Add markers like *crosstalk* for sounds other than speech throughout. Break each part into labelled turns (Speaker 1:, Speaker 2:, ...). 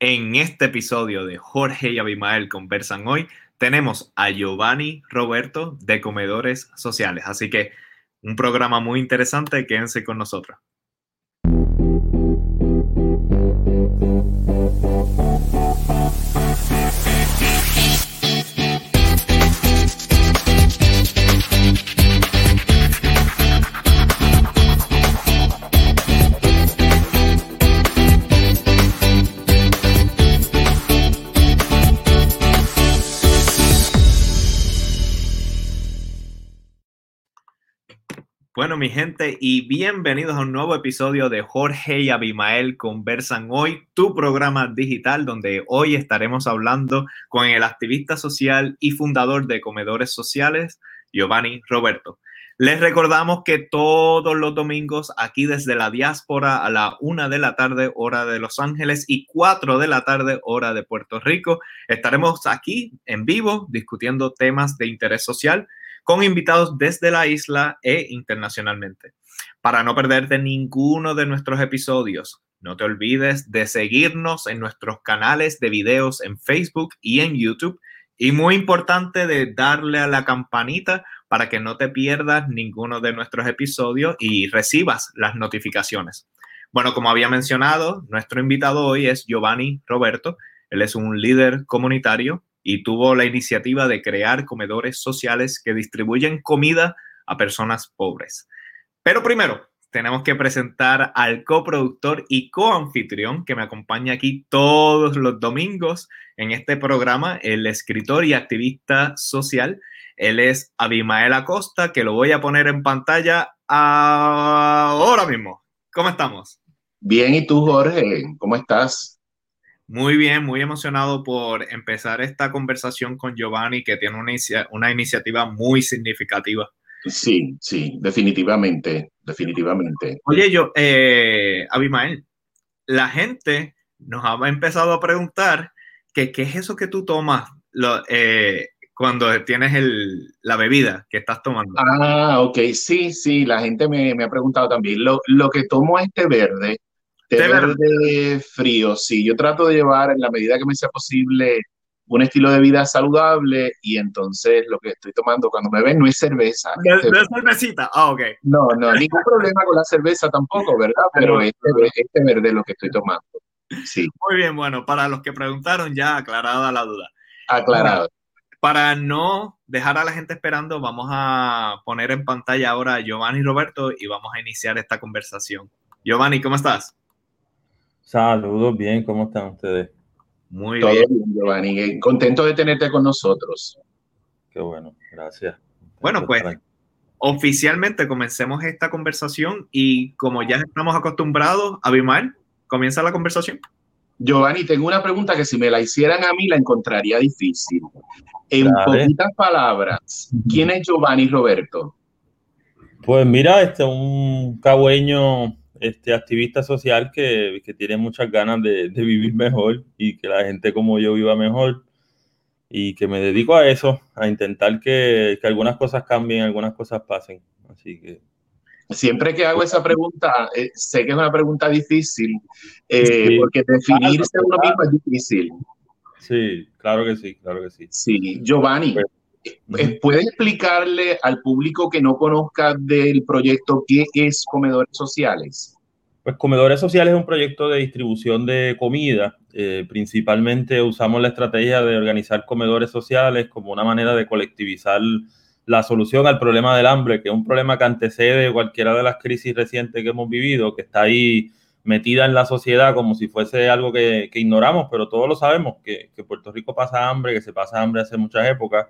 Speaker 1: En este episodio de Jorge y Abimael conversan hoy, tenemos a Giovanni Roberto de Comedores Sociales. Así que un programa muy interesante, quédense con nosotros. Mi gente, y bienvenidos a un nuevo episodio de Jorge y Abimael Conversan Hoy, tu programa digital, donde hoy estaremos hablando con el activista social y fundador de Comedores Sociales, Giovanni Roberto. Les recordamos que todos los domingos, aquí desde la diáspora, a la una de la tarde, hora de Los Ángeles, y cuatro de la tarde, hora de Puerto Rico, estaremos aquí en vivo discutiendo temas de interés social con invitados desde la isla e internacionalmente. Para no perderte ninguno de nuestros episodios, no te olvides de seguirnos en nuestros canales de videos en Facebook y en YouTube. Y muy importante de darle a la campanita para que no te pierdas ninguno de nuestros episodios y recibas las notificaciones. Bueno, como había mencionado, nuestro invitado hoy es Giovanni Roberto. Él es un líder comunitario y tuvo la iniciativa de crear comedores sociales que distribuyen comida a personas pobres. Pero primero, tenemos que presentar al coproductor y coanfitrión que me acompaña aquí todos los domingos en este programa, el escritor y activista social. Él es Abimael Acosta, que lo voy a poner en pantalla ahora mismo. ¿Cómo estamos?
Speaker 2: Bien, ¿y tú, Jorge? ¿Cómo estás?
Speaker 1: Muy bien, muy emocionado por empezar esta conversación con Giovanni, que tiene una, una iniciativa muy significativa.
Speaker 2: Sí, sí, definitivamente, definitivamente.
Speaker 1: Oye, yo, eh, Abimael, la gente nos ha empezado a preguntar que qué es eso que tú tomas lo, eh, cuando tienes el, la bebida que estás tomando.
Speaker 2: Ah, ok, sí, sí, la gente me, me ha preguntado también. Lo, lo que tomo es té verde Té verde frío, sí. Yo trato de llevar en la medida que me sea posible un estilo de vida saludable y entonces lo que estoy tomando cuando me ven no es cerveza.
Speaker 1: No, es cervecita, ah, ok.
Speaker 2: No, no, ningún problema con la cerveza tampoco, ¿verdad? *laughs* Pero este, este verde es lo que estoy tomando. Sí.
Speaker 1: Muy bien, bueno, para los que preguntaron ya aclarada la duda.
Speaker 2: Aclarado.
Speaker 1: Para no dejar a la gente esperando, vamos a poner en pantalla ahora a Giovanni y Roberto y vamos a iniciar esta conversación. Giovanni, ¿cómo estás?
Speaker 3: Saludos, bien, ¿cómo están ustedes?
Speaker 2: Muy bien. Giovanni. Contento de tenerte con nosotros.
Speaker 3: Qué bueno, gracias.
Speaker 1: Bueno, pues oficialmente comencemos esta conversación y como ya estamos acostumbrados, Abimael, comienza la conversación.
Speaker 2: Giovanni, tengo una pregunta que si me la hicieran a mí la encontraría difícil. En poquitas palabras, ¿quién es Giovanni Roberto?
Speaker 3: Pues mira, este un cagüeño este activista social que, tiene muchas ganas de, vivir mejor y que la gente como yo viva mejor y que me dedico a eso, a intentar que, algunas cosas cambien, algunas cosas pasen. Así que...
Speaker 2: Siempre que hago esa pregunta, eh, sé que es una pregunta difícil, eh, porque definirse uno mismo es difícil.
Speaker 3: Sí, claro que sí, claro que sí.
Speaker 2: Sí, Giovanni, pues, ¿puede explicarle al público que no conozca del proyecto qué es Comedores Sociales?
Speaker 3: Pues Comedores Sociales es un proyecto de distribución de comida. Eh, principalmente usamos la estrategia de organizar comedores sociales como una manera de colectivizar la solución al problema del hambre, que es un problema que antecede cualquiera de las crisis recientes que hemos vivido, que está ahí metida en la sociedad como si fuese algo que, ignoramos, pero todos lo sabemos, que, que Puerto Rico pasa hambre, que se pasa hambre hace muchas épocas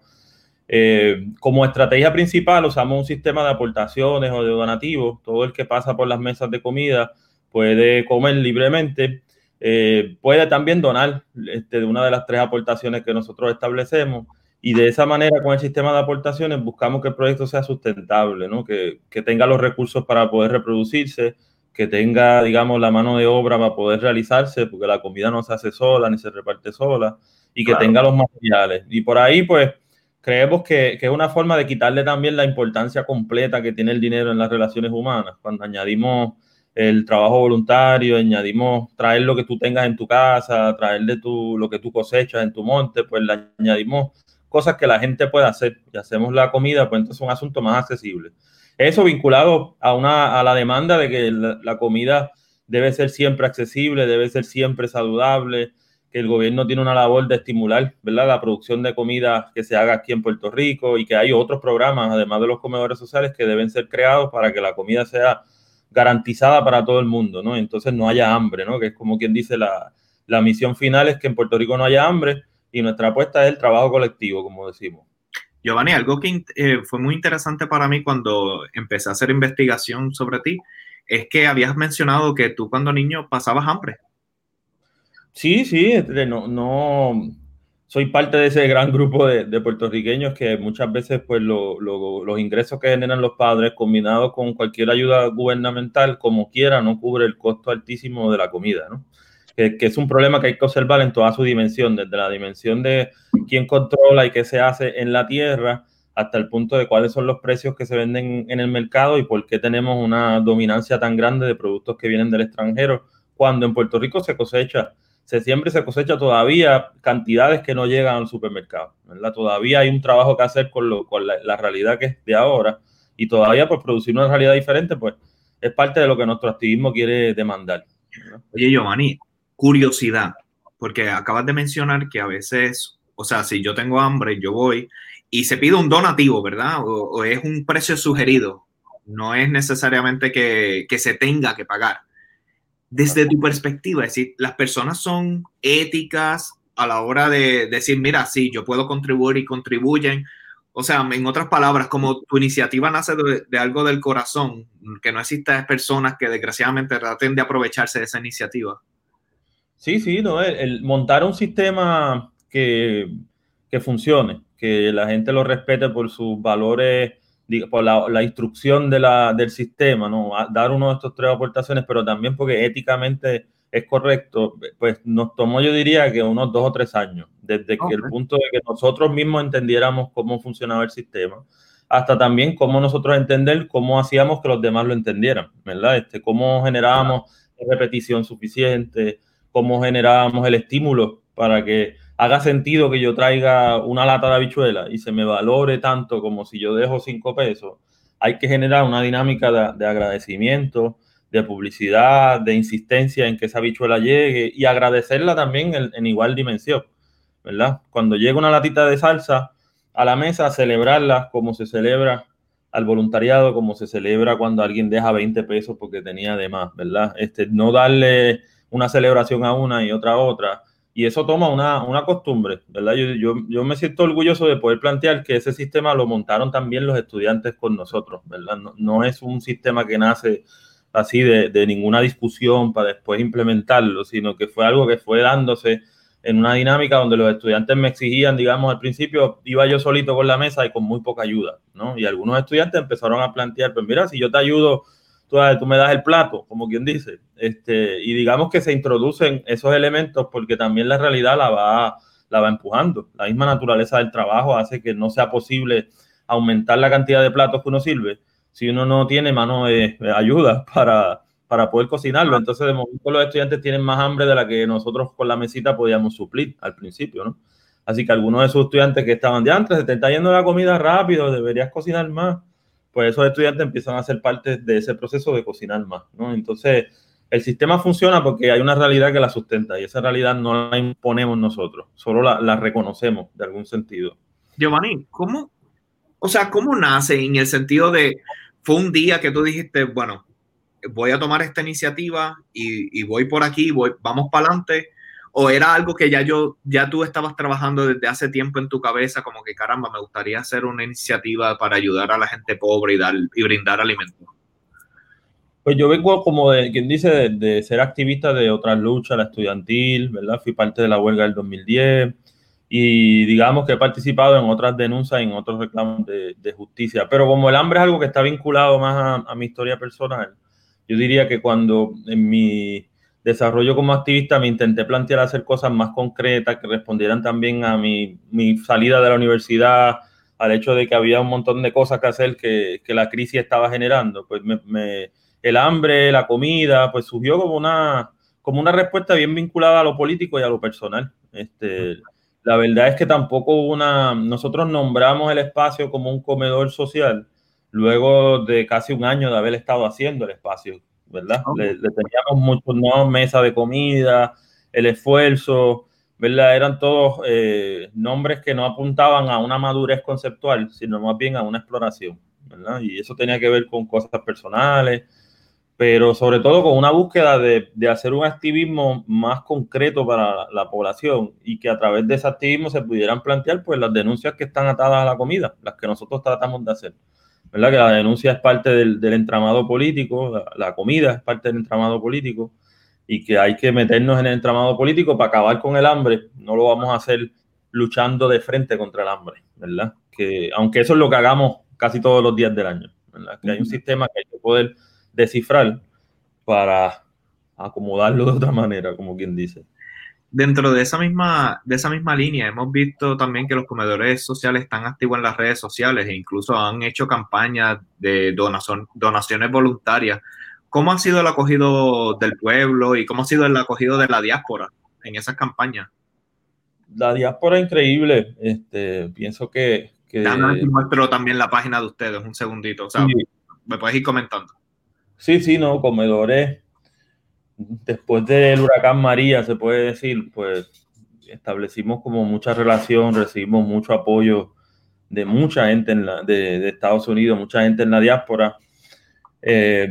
Speaker 3: eh, como estrategia principal usamos un sistema de aportaciones o de donativos. Todo el que pasa por las mesas de comida puede comer libremente. Eh, puede también donar este, de una de las tres aportaciones que nosotros establecemos. Y de esa manera, con el sistema de aportaciones, buscamos que el proyecto sea sustentable, ¿no? que, que tenga los recursos para poder reproducirse, que tenga, digamos, la mano de obra para poder realizarse, porque la comida no se hace sola ni se reparte sola, y que tenga los materiales. Y por ahí, pues, creemos que, es una forma de quitarle también la importancia completa que tiene el dinero en las relaciones humanas. Cuando añadimos el trabajo voluntario, añadimos traer lo que tú tengas en tu casa, traer de tu, lo que tú cosechas en tu monte, pues le añadimos cosas que la gente puede hacer y hacemos la comida, pues entonces es un asunto más accesible. Eso vinculado a, una, a la demanda de que la, comida debe ser siempre accesible, debe ser siempre saludable, que el gobierno tiene una labor de estimular ¿verdad? la producción de comida que se haga aquí en Puerto Rico y que hay otros programas, además de los comedores sociales, que deben ser creados para que la comida sea garantizada para todo el mundo, ¿no? Entonces no haya hambre, ¿no? Que es como quien dice la, la misión final es que en Puerto Rico no haya hambre y nuestra apuesta es el trabajo colectivo, como decimos.
Speaker 1: Giovanni, algo que eh, fue muy interesante para mí cuando empecé a hacer investigación sobre ti es que habías mencionado que tú cuando niño pasabas hambre.
Speaker 3: Sí, sí, este, no, no, soy parte de ese gran grupo de, puertorriqueños que muchas veces pues los ingresos que generan los padres combinados con cualquier ayuda gubernamental como quiera no cubre el costo altísimo de la comida, ¿no? Que, es un problema que hay que observar en toda su dimensión, desde la dimensión de quién controla y qué se hace en la tierra hasta el punto de cuáles son los precios que se venden en el mercado y por qué tenemos una dominancia tan grande de productos que vienen del extranjero cuando en Puerto Rico se cosecha se siembra y se cosecha todavía cantidades que no llegan al supermercado, ¿verdad? Todavía hay un trabajo que hacer con, lo, con la, realidad que es de ahora y todavía por producir una realidad diferente, pues es parte de lo que nuestro activismo quiere demandar.
Speaker 1: Oye, Giovanni, curiosidad, porque acabas de mencionar que a veces, o sea, si yo tengo hambre, yo voy y se pide un donativo, ¿verdad? O, es un precio sugerido, no es necesariamente que, que se tenga que pagar desde tu perspectiva, es decir, las personas son éticas a la hora de decir, mira, sí, yo puedo contribuir y contribuyen. O sea, en otras palabras, como tu iniciativa nace de, algo del corazón, que no existan personas que desgraciadamente traten de aprovecharse de esa iniciativa.
Speaker 3: Sí, sí, no, el, montar un sistema que, que funcione, que la gente lo respete por sus valores por la, instrucción de la, del sistema, ¿no? dar uno de estos tres aportaciones, pero también porque éticamente es correcto, pues nos tomó, yo diría que unos dos o tres años, desde que el punto de que nosotros mismos entendiéramos cómo funcionaba el sistema, hasta también cómo nosotros entender cómo hacíamos que los demás lo entendieran, ¿verdad? Este, cómo generábamos repetición suficiente, cómo generábamos el estímulo para que haga sentido que yo traiga una lata de habichuela y se me valore tanto como si yo dejo cinco pesos, hay que generar una dinámica de, agradecimiento, de publicidad, de insistencia en que esa habichuela llegue y agradecerla también en, igual dimensión, ¿verdad? Cuando llega una latita de salsa a la mesa, celebrarla como se celebra al voluntariado, como se celebra cuando alguien deja 20 pesos porque tenía de más, ¿verdad? Este, no darle una celebración a una y otra a otra, y eso toma una, una costumbre, ¿verdad? Yo, yo, yo, me siento orgulloso de poder plantear que ese sistema lo montaron también los estudiantes con nosotros, ¿verdad? No, es un sistema que nace así de, de, ninguna discusión para después implementarlo, sino que fue algo que fue dándose en una dinámica donde los estudiantes me exigían, digamos, al principio iba yo solito con la mesa y con muy poca ayuda, ¿no? Y algunos estudiantes empezaron a plantear, pues mira, si yo te ayudo tú, me das el plato, como quien dice, este, y digamos que se introducen esos elementos porque también la realidad la va, la va empujando. La misma naturaleza del trabajo hace que no sea posible aumentar la cantidad de platos que uno sirve si uno no tiene mano de, ayuda *laughs* para, para poder cocinarlo. Entonces, de momento, los estudiantes tienen más hambre de la que nosotros con la mesita podíamos suplir al principio, ¿no? Así que algunos de esos estudiantes que estaban de antes, se te está yendo la comida rápido, deberías cocinar más pues esos estudiantes empiezan a ser parte de ese proceso de cocinar más, ¿no? Entonces, el sistema funciona porque hay una realidad que la sustenta y esa realidad no la imponemos nosotros, solo la, reconocemos de algún sentido.
Speaker 1: Giovanni, ¿cómo, o sea, cómo nace en el sentido de, fue un día que tú dijiste, bueno, voy a tomar esta iniciativa y, y voy por aquí, voy, vamos para adelante, o era algo que ya yo, ya tú estabas trabajando desde hace tiempo en tu cabeza, como que caramba, me gustaría hacer una iniciativa para ayudar a la gente pobre y, dar, y brindar alimentos?
Speaker 3: Pues yo vengo como de, quien dice, de, ser activista de otras luchas, la estudiantil, ¿verdad? Fui parte de la huelga del 2010 y digamos que he participado en otras denuncias, en otros reclamos de, justicia. Pero como el hambre es algo que está vinculado más a mi historia personal, yo diría que cuando en mi desarrollo como activista me intenté plantear hacer cosas más concretas que respondieran también a mi, salida de la universidad, al hecho de que había un montón de cosas que hacer que, la crisis estaba generando. Pues me, el hambre, la comida, pues surgió como una, como una respuesta bien vinculada a lo político y a lo personal. Este, la verdad es que tampoco una, nosotros nombramos el espacio como un comedor social luego de casi un año de haber estado haciendo el espacio, ¿verdad? Le, teníamos muchos no mesa de comida, el esfuerzo, ¿verdad? Eran todos eh, nombres que no apuntaban a una madurez conceptual, sino más bien a una exploración, ¿verdad? Y eso tenía que ver con cosas personales, pero sobre todo con una búsqueda de, de hacer un activismo más concreto para la, población y que a través de ese activismo se pudieran plantear pues las denuncias que están atadas a la comida, las que nosotros tratamos de hacer. ¿Verdad? Que la denuncia es parte del, del entramado político, la, comida es parte del entramado político y que hay que meternos en el entramado político para acabar con el hambre. No lo vamos a hacer luchando de frente contra el hambre, ¿verdad? Que aunque eso es lo que hagamos casi todos los días del año, ¿verdad? Que hay un sistema que hay que poder descifrar para acomodarlo de otra manera, como quien dice.
Speaker 1: Dentro de esa misma, de esa misma línea, hemos visto también que los comedores sociales están activos en las redes sociales e incluso han hecho campañas de donación, donaciones voluntarias. ¿Cómo ha sido el acogido del pueblo y cómo ha sido el acogido de la diáspora en esas campañas?
Speaker 3: La diáspora increíble. Este, pienso que... que...
Speaker 1: muestro también la página de ustedes, un segundito. O sea, me puedes ir comentando.
Speaker 3: Sí, sí, no, comedores. Después del huracán María, se puede decir, pues establecimos como mucha relación, recibimos mucho apoyo de mucha gente en la, de, Estados Unidos, mucha gente en la diáspora. Eh,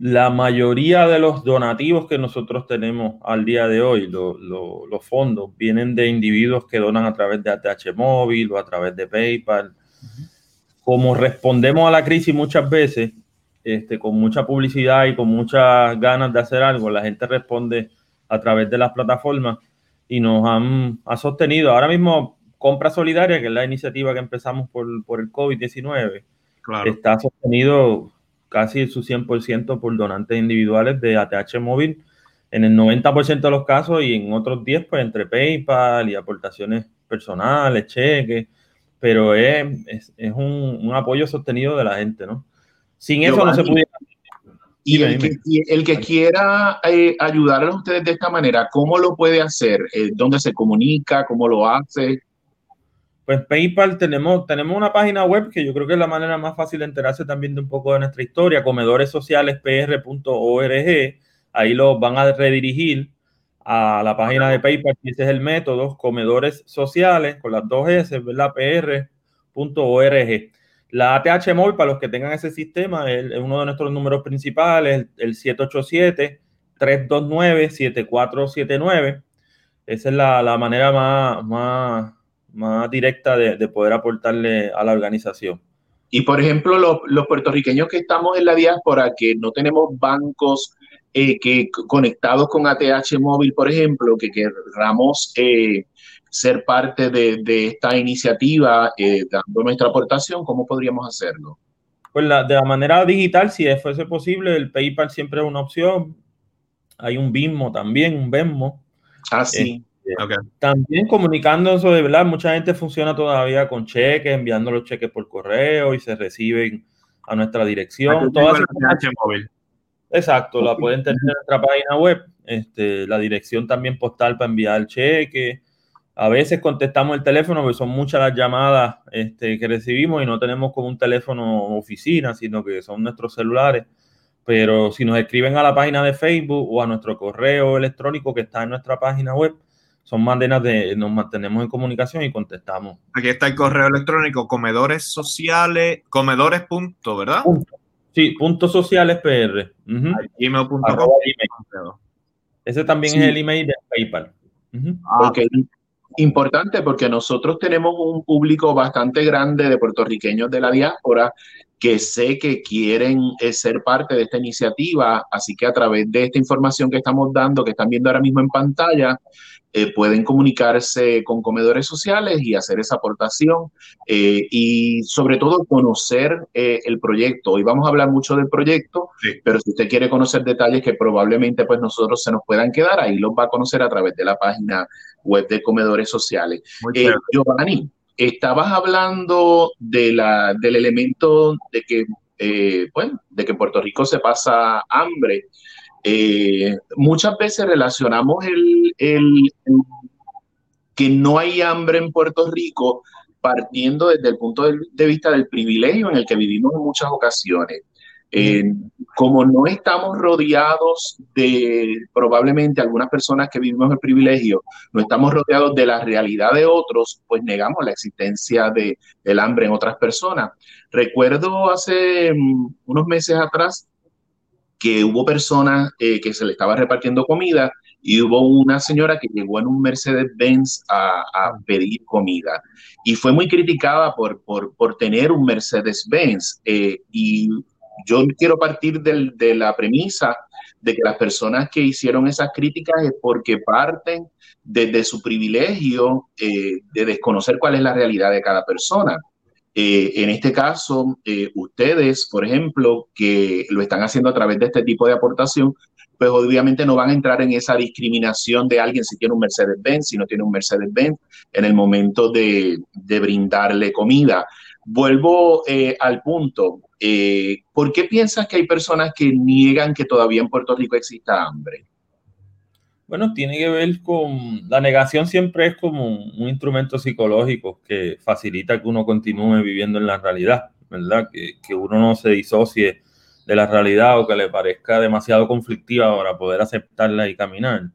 Speaker 3: la mayoría de los donativos que nosotros tenemos al día de hoy, los fondos, vienen de individuos que donan a través de ATH móvil o a través de PayPal. Como respondemos a la crisis muchas veces, este, con mucha publicidad y con muchas ganas de hacer algo, la gente responde a través de las plataformas y nos han ha sostenido. Ahora mismo, Compra Solidaria, que es la iniciativa que empezamos por, por el COVID-19, está sostenido casi su 100% por donantes individuales de ATH móvil en el 90% de los casos y en otros 10 pues entre PayPal y aportaciones personales, cheques, pero es, es, es un, un, apoyo sostenido de la gente, ¿no? Sin eso no se pudiera.
Speaker 2: Y el que, el que, quiera eh, ayudar a ustedes de esta manera, ¿cómo lo puede hacer? Eh, ¿Dónde se comunica? ¿Cómo lo hace?
Speaker 3: Pues PayPal tenemos, tenemos una página web que yo creo que es la manera más fácil de enterarse también de un poco de nuestra historia, comedoresocialespr.org. Ahí los van a redirigir a la página de PayPal, que ese es el método, comedores sociales, con las dos S, ¿verdad? pr.org. La ATH Móvil, para los que tengan ese sistema, es, uno de nuestros números principales, el, 787-329-7479. Esa es la, manera más, más, más directa de, poder aportarle a la organización.
Speaker 2: Y por ejemplo, los, los, puertorriqueños que estamos en la diáspora, que no tenemos bancos eh, que conectados con ATH móvil, por ejemplo, que querramos eh, ser parte de, esta iniciativa, eh, dando nuestra aportación, ¿cómo podríamos hacerlo?
Speaker 3: Pues de la manera digital, si fuese posible, el PayPal siempre es una opción. Hay un BIMO también, un Venmo.
Speaker 2: Ah, sí.
Speaker 3: Este, también comunicando eso de verdad, mucha gente funciona todavía con cheques, enviando los cheques por correo y se reciben a nuestra dirección. Todas móvil. Exacto, la pueden tener en nuestra página web. Este, la dirección también postal para enviar el cheque. A veces contestamos el teléfono porque son muchas las llamadas este, que recibimos y no tenemos como un teléfono oficina, sino que son nuestros celulares. Pero si nos escriben a la página de Facebook o a nuestro correo electrónico que está en nuestra página web, son maneras de nos mantenemos en comunicación y contestamos.
Speaker 1: Aquí está el correo electrónico comedores sociales, comedores punto, ¿verdad?
Speaker 3: Sí, punto sociales PR. Ese también es el email de PayPal.
Speaker 2: Importante porque nosotros tenemos un público bastante grande de puertorriqueños de la diáspora que sé que quieren eh, ser parte de esta iniciativa, así que a través de esta información que estamos dando, que están viendo ahora mismo en pantalla, eh, pueden comunicarse con comedores sociales y hacer esa aportación eh, y sobre todo conocer eh, el proyecto. Hoy vamos a hablar mucho del proyecto, pero si usted quiere conocer detalles que probablemente pues nosotros se nos puedan quedar, ahí los va a conocer a través de la página web de comedores sociales. Giovanni, estabas hablando de la, del elemento de que eh, pues, de que Puerto Rico se pasa hambre. Eh, muchas veces relacionamos el, que no hay hambre en Puerto Rico partiendo desde el punto de vista del privilegio en el que vivimos en muchas ocasiones. Eh, como no estamos rodeados de probablemente algunas personas que vivimos el privilegio, no estamos rodeados de la realidad de otros, pues negamos la existencia de, del hambre en otras personas. Recuerdo hace mm, unos meses atrás que hubo personas eh, que se le estaba repartiendo comida y hubo una señora que llegó en un Mercedes-Benz a, pedir comida y fue muy criticada por, por, por tener un Mercedes-Benz eh, y yo quiero partir de la premisa de que las personas que hicieron esas críticas es porque parten desde su privilegio eh, de desconocer cuál es la realidad de cada persona. Eh, en este caso, eh, ustedes, por ejemplo, que lo están haciendo a través de este tipo de aportación, pues obviamente no van a entrar en esa discriminación de alguien si tiene un Mercedes-Benz, si no tiene un Mercedes-Benz, en el momento de, brindarle comida. Vuelvo al punto, eh, ¿Por qué piensas que hay personas que niegan que todavía en Puerto Rico exista hambre?
Speaker 3: Bueno, tiene que ver con la negación siempre es como un, instrumento psicológico que facilita que uno continúe viviendo en la realidad, ¿verdad? Que, que, uno no se disocie de la realidad o que le parezca demasiado conflictiva para poder aceptarla y caminar.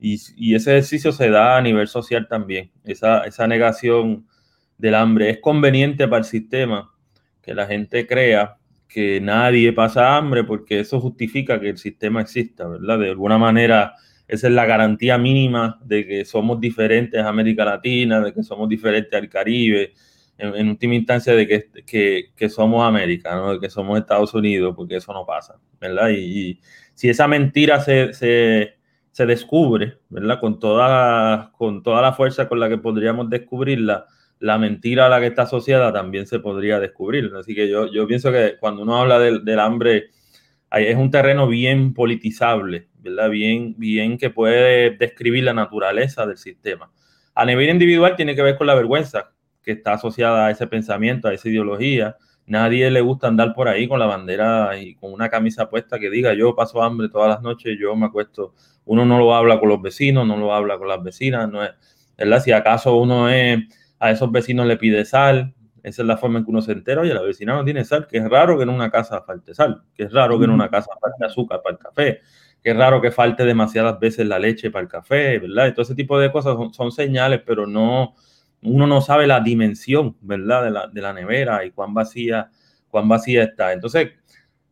Speaker 3: Y, y ese ejercicio se da a nivel social también. Esa, esa negación del hambre es conveniente para el sistema que la gente crea que nadie pasa hambre porque eso justifica que el sistema exista, ¿verdad? De alguna manera, esa es la garantía mínima de que somos diferentes a América Latina, de que somos diferentes al Caribe, en, última instancia de que, que, somos América, ¿no? de que somos Estados Unidos, porque eso no pasa, ¿verdad? Y, si esa mentira se, se, se, descubre, ¿verdad? Con toda, con toda la fuerza con la que podríamos descubrirla, la mentira a la que está asociada también se podría descubrir. Así que yo, yo pienso que cuando uno habla del, del hambre, es un terreno bien politizable, ¿verdad? Bien, bien que puede describir la naturaleza del sistema. A nivel individual tiene que ver con la vergüenza que está asociada a ese pensamiento, a esa ideología. Nadie le gusta andar por ahí con la bandera y con una camisa puesta que diga yo paso hambre todas las noches, yo me acuesto. Uno no lo habla con los vecinos, no lo habla con las vecinas, no es, ¿verdad? Si acaso uno es a esos vecinos le pide sal, esa es la forma en que uno se entera, oye, la vecina no tiene sal, que es raro que en una casa falte sal, que es raro que en una casa falte azúcar para el café, que es raro que falte demasiadas veces la leche para el café, ¿verdad? Y todo ese tipo de cosas son, señales, pero no, uno no sabe la dimensión, ¿verdad? De la, de la nevera y cuán vacía, cuán vacía está. Entonces,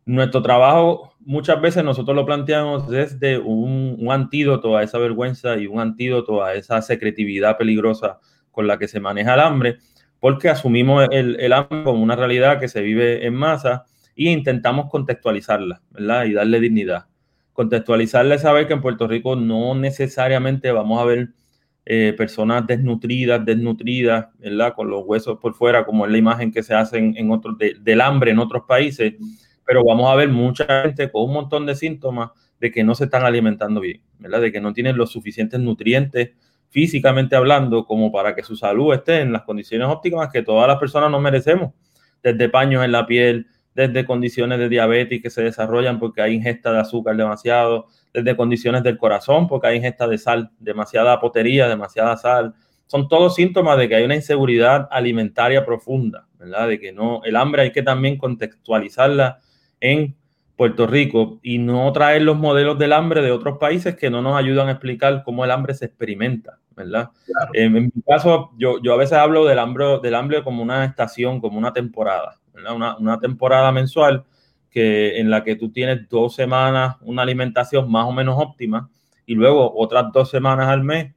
Speaker 3: nuestro trabajo muchas veces nosotros lo planteamos desde un, un antídoto a esa vergüenza y un antídoto a esa secretividad peligrosa con la que se maneja el hambre, porque asumimos el, el hambre como una realidad que se vive en masa e intentamos contextualizarla, ¿verdad? Y darle dignidad. Contextualizarla es saber que en Puerto Rico no necesariamente vamos a ver eh, personas desnutridas, desnutridas, ¿verdad? Con los huesos por fuera, como es la imagen que se hace en, otros, del hambre en otros países, pero vamos a ver mucha gente con un montón de síntomas de que no se están alimentando bien, ¿verdad? De que no tienen los suficientes nutrientes físicamente hablando, como para que su salud esté en las condiciones óptimas que todas las personas nos merecemos, desde paños en la piel, desde condiciones de diabetes que se desarrollan porque hay ingesta de azúcar demasiado, desde condiciones del corazón porque hay ingesta de sal, demasiada potería, demasiada sal. Son todos síntomas de que hay una inseguridad alimentaria profunda, ¿verdad? De que no, el hambre hay que también contextualizarla en Puerto Rico y no traer los modelos del hambre de otros países que no nos ayudan a explicar cómo el hambre se experimenta, ¿verdad? En, mi caso, yo, yo a veces hablo del hambre, del hambre como una estación, como una temporada. Una, una temporada mensual que, en la que tú tienes dos semanas una alimentación más o menos óptima y luego otras dos semanas al mes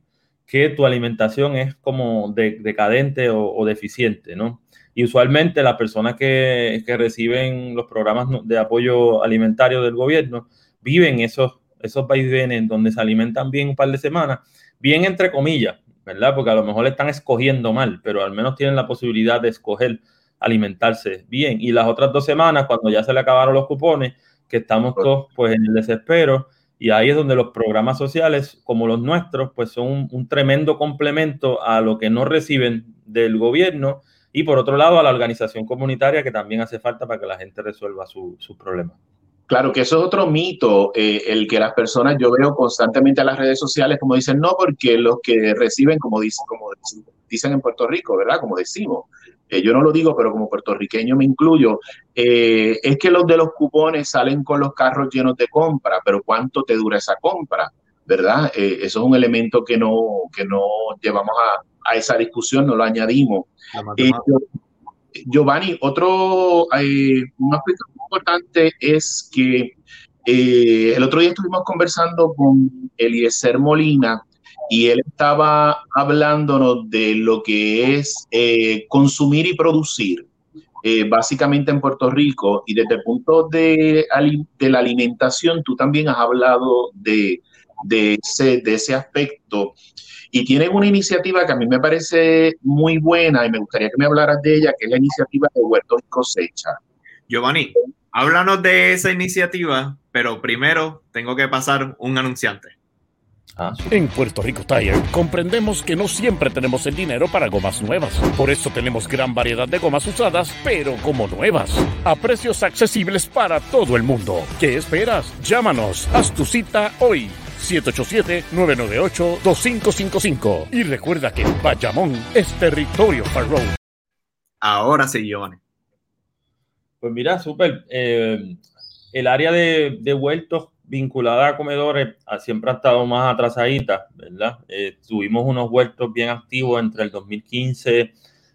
Speaker 3: que tu alimentación es como decadente o, o deficiente, ¿no? Y usualmente las personas que, que, reciben los programas de apoyo alimentario del gobierno viven esos, esos vaivenes donde se alimentan bien un par de semanas, bien entre comillas, ¿verdad? Porque a lo mejor están escogiendo mal, pero al menos tienen la posibilidad de escoger alimentarse bien. Y las otras dos semanas, cuando ya se le acabaron los cupones, que estamos todos pues en el desespero, y ahí es donde los programas sociales como los nuestros pues son un, un tremendo complemento a lo que no reciben del gobierno y por otro lado a la organización comunitaria que también hace falta para que la gente resuelva sus problemas.
Speaker 2: Claro que eso es otro mito, eh, el que las personas, yo veo constantemente a las redes sociales como dicen, no, porque los que reciben, como dicen, como dicen en Puerto Rico, ¿verdad? Como decimos, eh, yo no lo digo, pero como puertorriqueño me incluyo, eh, es que los de los cupones salen con los carros llenos de compra, pero ¿cuánto te dura esa compra? ¿Verdad? eso es un elemento que no, que no llevamos a, a esa discusión, no lo añadimos. Giovanni, otro un aspecto importante es que eh, el otro día estuvimos conversando con Eliezer Molina y él estaba hablándonos de lo que es eh, consumir y producir, eh, básicamente en Puerto Rico. Y desde el punto de, de la alimentación, tú también has hablado de, ese, de ese aspecto. Y tienen una iniciativa que a mí me parece muy buena y me gustaría que me hablaras de ella, que es la iniciativa de Huertos y Cosecha.
Speaker 1: Giovanni, háblanos de esa iniciativa, pero primero tengo que pasar un anunciante.
Speaker 4: Ah, en Puerto Rico Tire comprendemos que no siempre tenemos el dinero para gomas nuevas. Por eso tenemos gran variedad de gomas usadas, pero como nuevas. A precios accesibles para todo el mundo. ¿Qué esperas? Llámanos. Haz tu cita hoy. 787-998-2555. Y recuerda que Bayamón es territorio Farrow.
Speaker 1: Ahora sí, Giovanni.
Speaker 3: Pues mira, súper. Eh, el área de, de, huertos vinculada a comedores siempre ha estado más atrasadita, ¿verdad? Eh, tuvimos unos huertos bien activos entre el 2015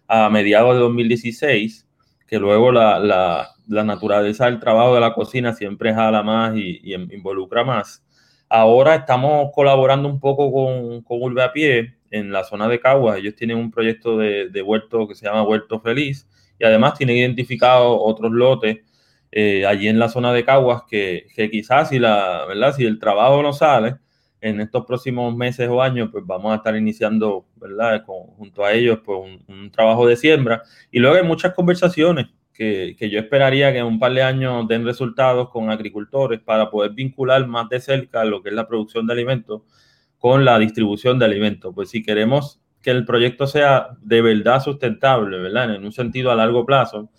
Speaker 3: a mediados de 2016, que luego la, la, la naturaleza del trabajo de la cocina siempre jala más y, y involucra más. Ahora estamos colaborando un poco con, con Urbe a Pie en la zona de Caguas. Ellos tienen un proyecto de, de huerto que se llama Huerto Feliz y además tienen identificado otros lotes eh, allí en la zona de Caguas que, que, quizás si, la, ¿verdad? si el trabajo no sale en estos próximos meses o años, pues vamos a estar iniciando ¿verdad? junto a ellos pues un, un trabajo de siembra. Y luego hay muchas conversaciones que, que, yo esperaría que en un par de años den resultados con agricultores para poder vincular más de cerca lo que es la producción de alimentos con la distribución de alimentos. Pues si queremos que el proyecto sea de verdad sustentable, ¿verdad? En un sentido a largo plazo,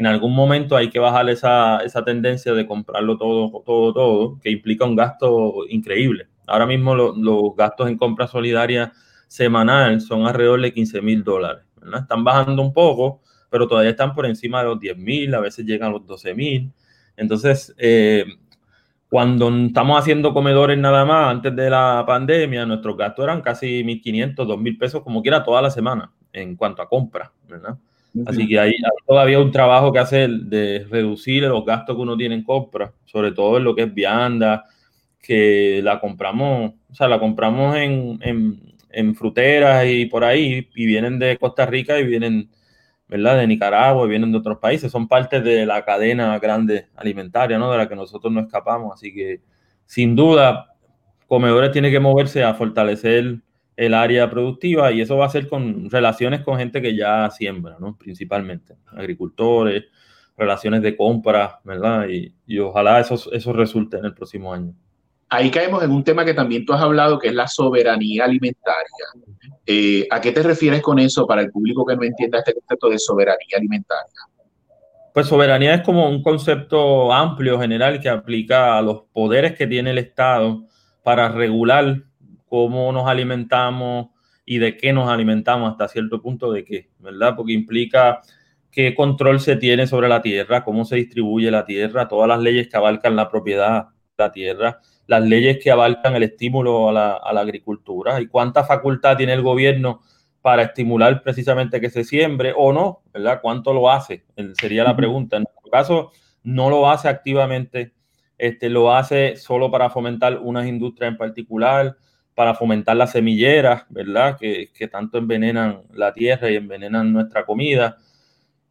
Speaker 3: en algún momento hay que bajar esa, tendencia de comprarlo todo, todo, todo, que implica un gasto increíble. Ahora mismo lo, los gastos en compra solidaria semanal son alrededor de 15 mil dólares. Están bajando un poco, pero todavía están por encima de los 10 mil, a veces llegan a los 12 mil. Entonces, eh, cuando estamos haciendo comedores nada más, antes de la pandemia, nuestros gastos eran casi 1.500, 2.000 pesos, como quiera, toda la semana, en cuanto a compra, ¿verdad? Así que hay, hay, todavía un trabajo que hacer de reducir los gastos que uno tiene en compra, sobre todo en lo que es vianda, que la compramos, o sea, la compramos en, en, en fruteras y por ahí, y vienen de Costa Rica y vienen ¿verdad? De Nicaragua, vienen de otros países, son parte de la cadena grande alimentaria, ¿no? De la que nosotros no escapamos. Así que, sin duda, Comedores tiene que moverse a fortalecer el área productiva y eso va a ser con relaciones con gente que ya siembra, ¿no? Principalmente, agricultores, relaciones de compra, ¿verdad? Y, y ojalá eso, eso resulte en el próximo año
Speaker 2: ahí caemos en un tema que también tú has hablado, que es la soberanía alimentaria. Eh, ¿A qué te refieres con eso para el público que no entienda este concepto de soberanía alimentaria?
Speaker 3: Pues soberanía es como un concepto amplio, general, que aplica a los poderes que tiene el Estado para regular cómo nos alimentamos y de qué nos alimentamos hasta cierto punto de qué, ¿verdad? Porque implica qué control se tiene sobre la tierra, cómo se distribuye la tierra, todas las leyes que abarcan la propiedad de la tierra, las leyes que abarcan el estímulo a la, a la, agricultura y cuánta facultad tiene el gobierno para estimular precisamente que se siembre o no, ¿verdad? ¿Cuánto lo hace? Sería la pregunta. En nuestro caso, no lo hace activamente, este, lo hace solo para fomentar unas industrias en particular, para fomentar las semilleras, ¿verdad? Que, que tanto envenenan la tierra y envenenan nuestra comida.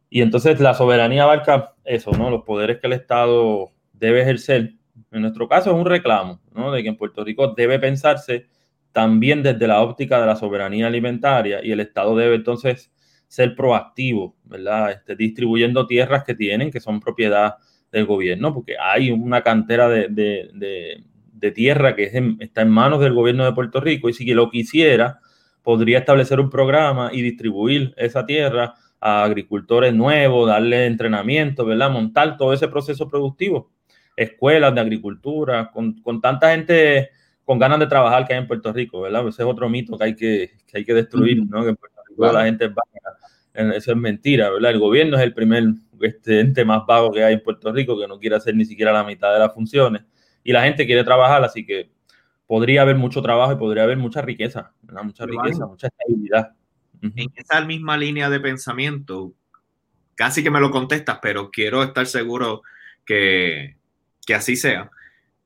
Speaker 3: Y entonces la soberanía abarca eso, ¿no? Los poderes que el Estado debe ejercer en nuestro caso es un reclamo, ¿no? De que en Puerto Rico debe pensarse también desde la óptica de la soberanía alimentaria y el Estado debe entonces ser proactivo, ¿verdad? Este, distribuyendo tierras que tienen, que son propiedad del gobierno, porque hay una cantera de, de tierra que en, está en manos del gobierno de Puerto Rico y si lo quisiera, podría establecer un programa y distribuir esa tierra a agricultores nuevos, darle entrenamiento, ¿verdad? Montar todo ese proceso productivo. Escuelas de agricultura, con, con tanta gente con ganas de trabajar que hay en Puerto Rico, ¿verdad? Ese es otro mito que hay que, que hay que destruir, ¿no? Que en Puerto Rico la gente va, eso es mentira, ¿verdad? El gobierno es el primer este, ente más vago que hay en Puerto Rico, que no quiere hacer ni siquiera la mitad de las funciones, y la gente quiere trabajar, así que podría haber mucho trabajo y podría haber mucha riqueza, ¿verdad? Mucha riqueza, mucha estabilidad.
Speaker 1: En esa misma línea de pensamiento, casi que me lo contestas, pero quiero estar seguro que, que así sea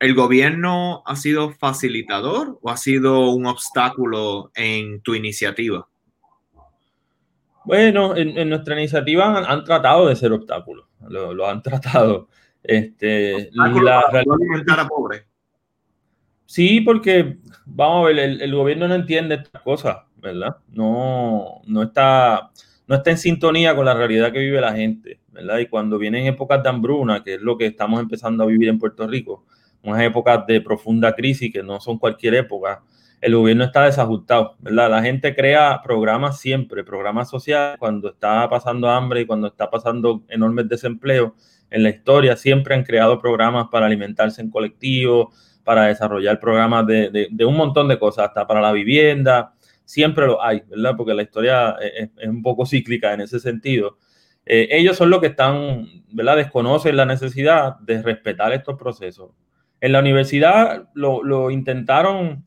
Speaker 1: ¿El gobierno ha sido facilitador o ha sido un obstáculo en tu iniciativa?
Speaker 3: Bueno, en, nuestra iniciativa han, tratado de ser obstáculos, lo, han *laughs* tratado. Este,
Speaker 1: la, alimentar a pobre.
Speaker 3: Sí, porque vamos a ver, el, gobierno no entiende estas cosas, ¿verdad? No, no, está, no está en sintonía con la realidad que vive la gente, ¿verdad? Y cuando vienen épocas de hambruna, que es lo que estamos empezando a vivir en Puerto Rico, unas épocas de profunda crisis que no son cualquier época, el gobierno está desajustado, ¿verdad? La gente crea programas siempre, programas sociales, cuando está pasando hambre y cuando está pasando enormes desempleo en la historia, siempre han creado programas para alimentarse en colectivo, para desarrollar programas de, un montón de cosas, hasta para la vivienda, siempre lo hay, ¿verdad? Porque la historia es, un poco *laughs* cíclica en ese sentido. Eh, ellos son los que están, ¿verdad? Desconocen la necesidad de respetar estos procesos. En la universidad lo, intentaron,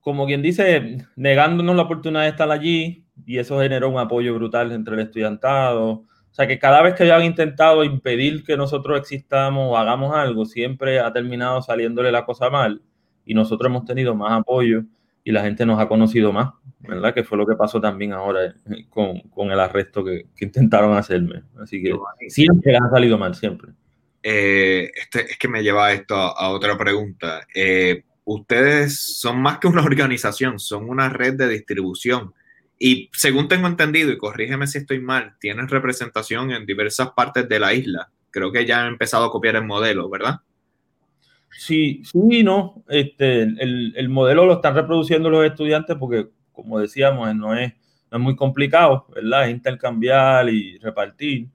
Speaker 3: como quien dice, negándonos la oportunidad de estar allí y eso generó un apoyo brutal entre el estudiantado. O sea que cada vez que han intentado impedir que nosotros existamos o hagamos algo, siempre ha terminado saliéndole la cosa mal y nosotros hemos tenido más apoyo y la gente nos ha conocido más, ¿verdad? Que fue lo que pasó también ahora con, el arresto que, que, intentaron hacerme. Así que siempre ha salido mal, siempre.
Speaker 1: Eh, este, es que me lleva esto a, otra pregunta. Eh, ustedes son más que una *laughs* organización, son una red de distribución. Y según tengo entendido, y corrígeme si estoy mal, tienen representación en diversas partes de la isla. Creo que ya han empezado a copiar el modelo, ¿verdad?
Speaker 3: Sí, sí, no. Este, el, el modelo lo están reproduciendo los estudiantes porque, como decíamos, no es, no es muy complicado, ¿verdad? Es intercambiar y repartir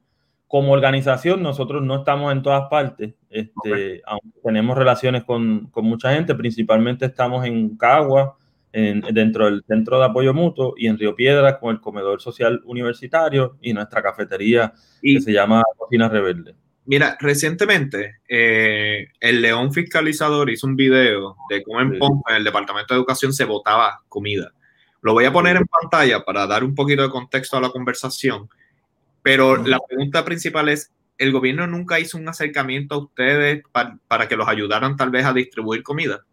Speaker 3: como organización nosotros no estamos en todas partes, este, aunque tenemos relaciones con, con, mucha gente, principalmente estamos en Cagua, en, dentro del Centro de Apoyo Mutuo, y en Río Piedras con el Comedor Social Universitario y nuestra cafetería que se llama Cocina Rebelde.
Speaker 1: Mira, recientemente eh, el León Fiscalizador hizo un video de cómo en Pompa, en el Departamento de Educación, se botaba comida. Lo voy a poner en pantalla para dar un poquito de contexto a la conversación. Pero la pregunta principal es, ¿el gobierno nunca hizo un acercamiento a ustedes para, que los ayudaran tal vez a distribuir comida?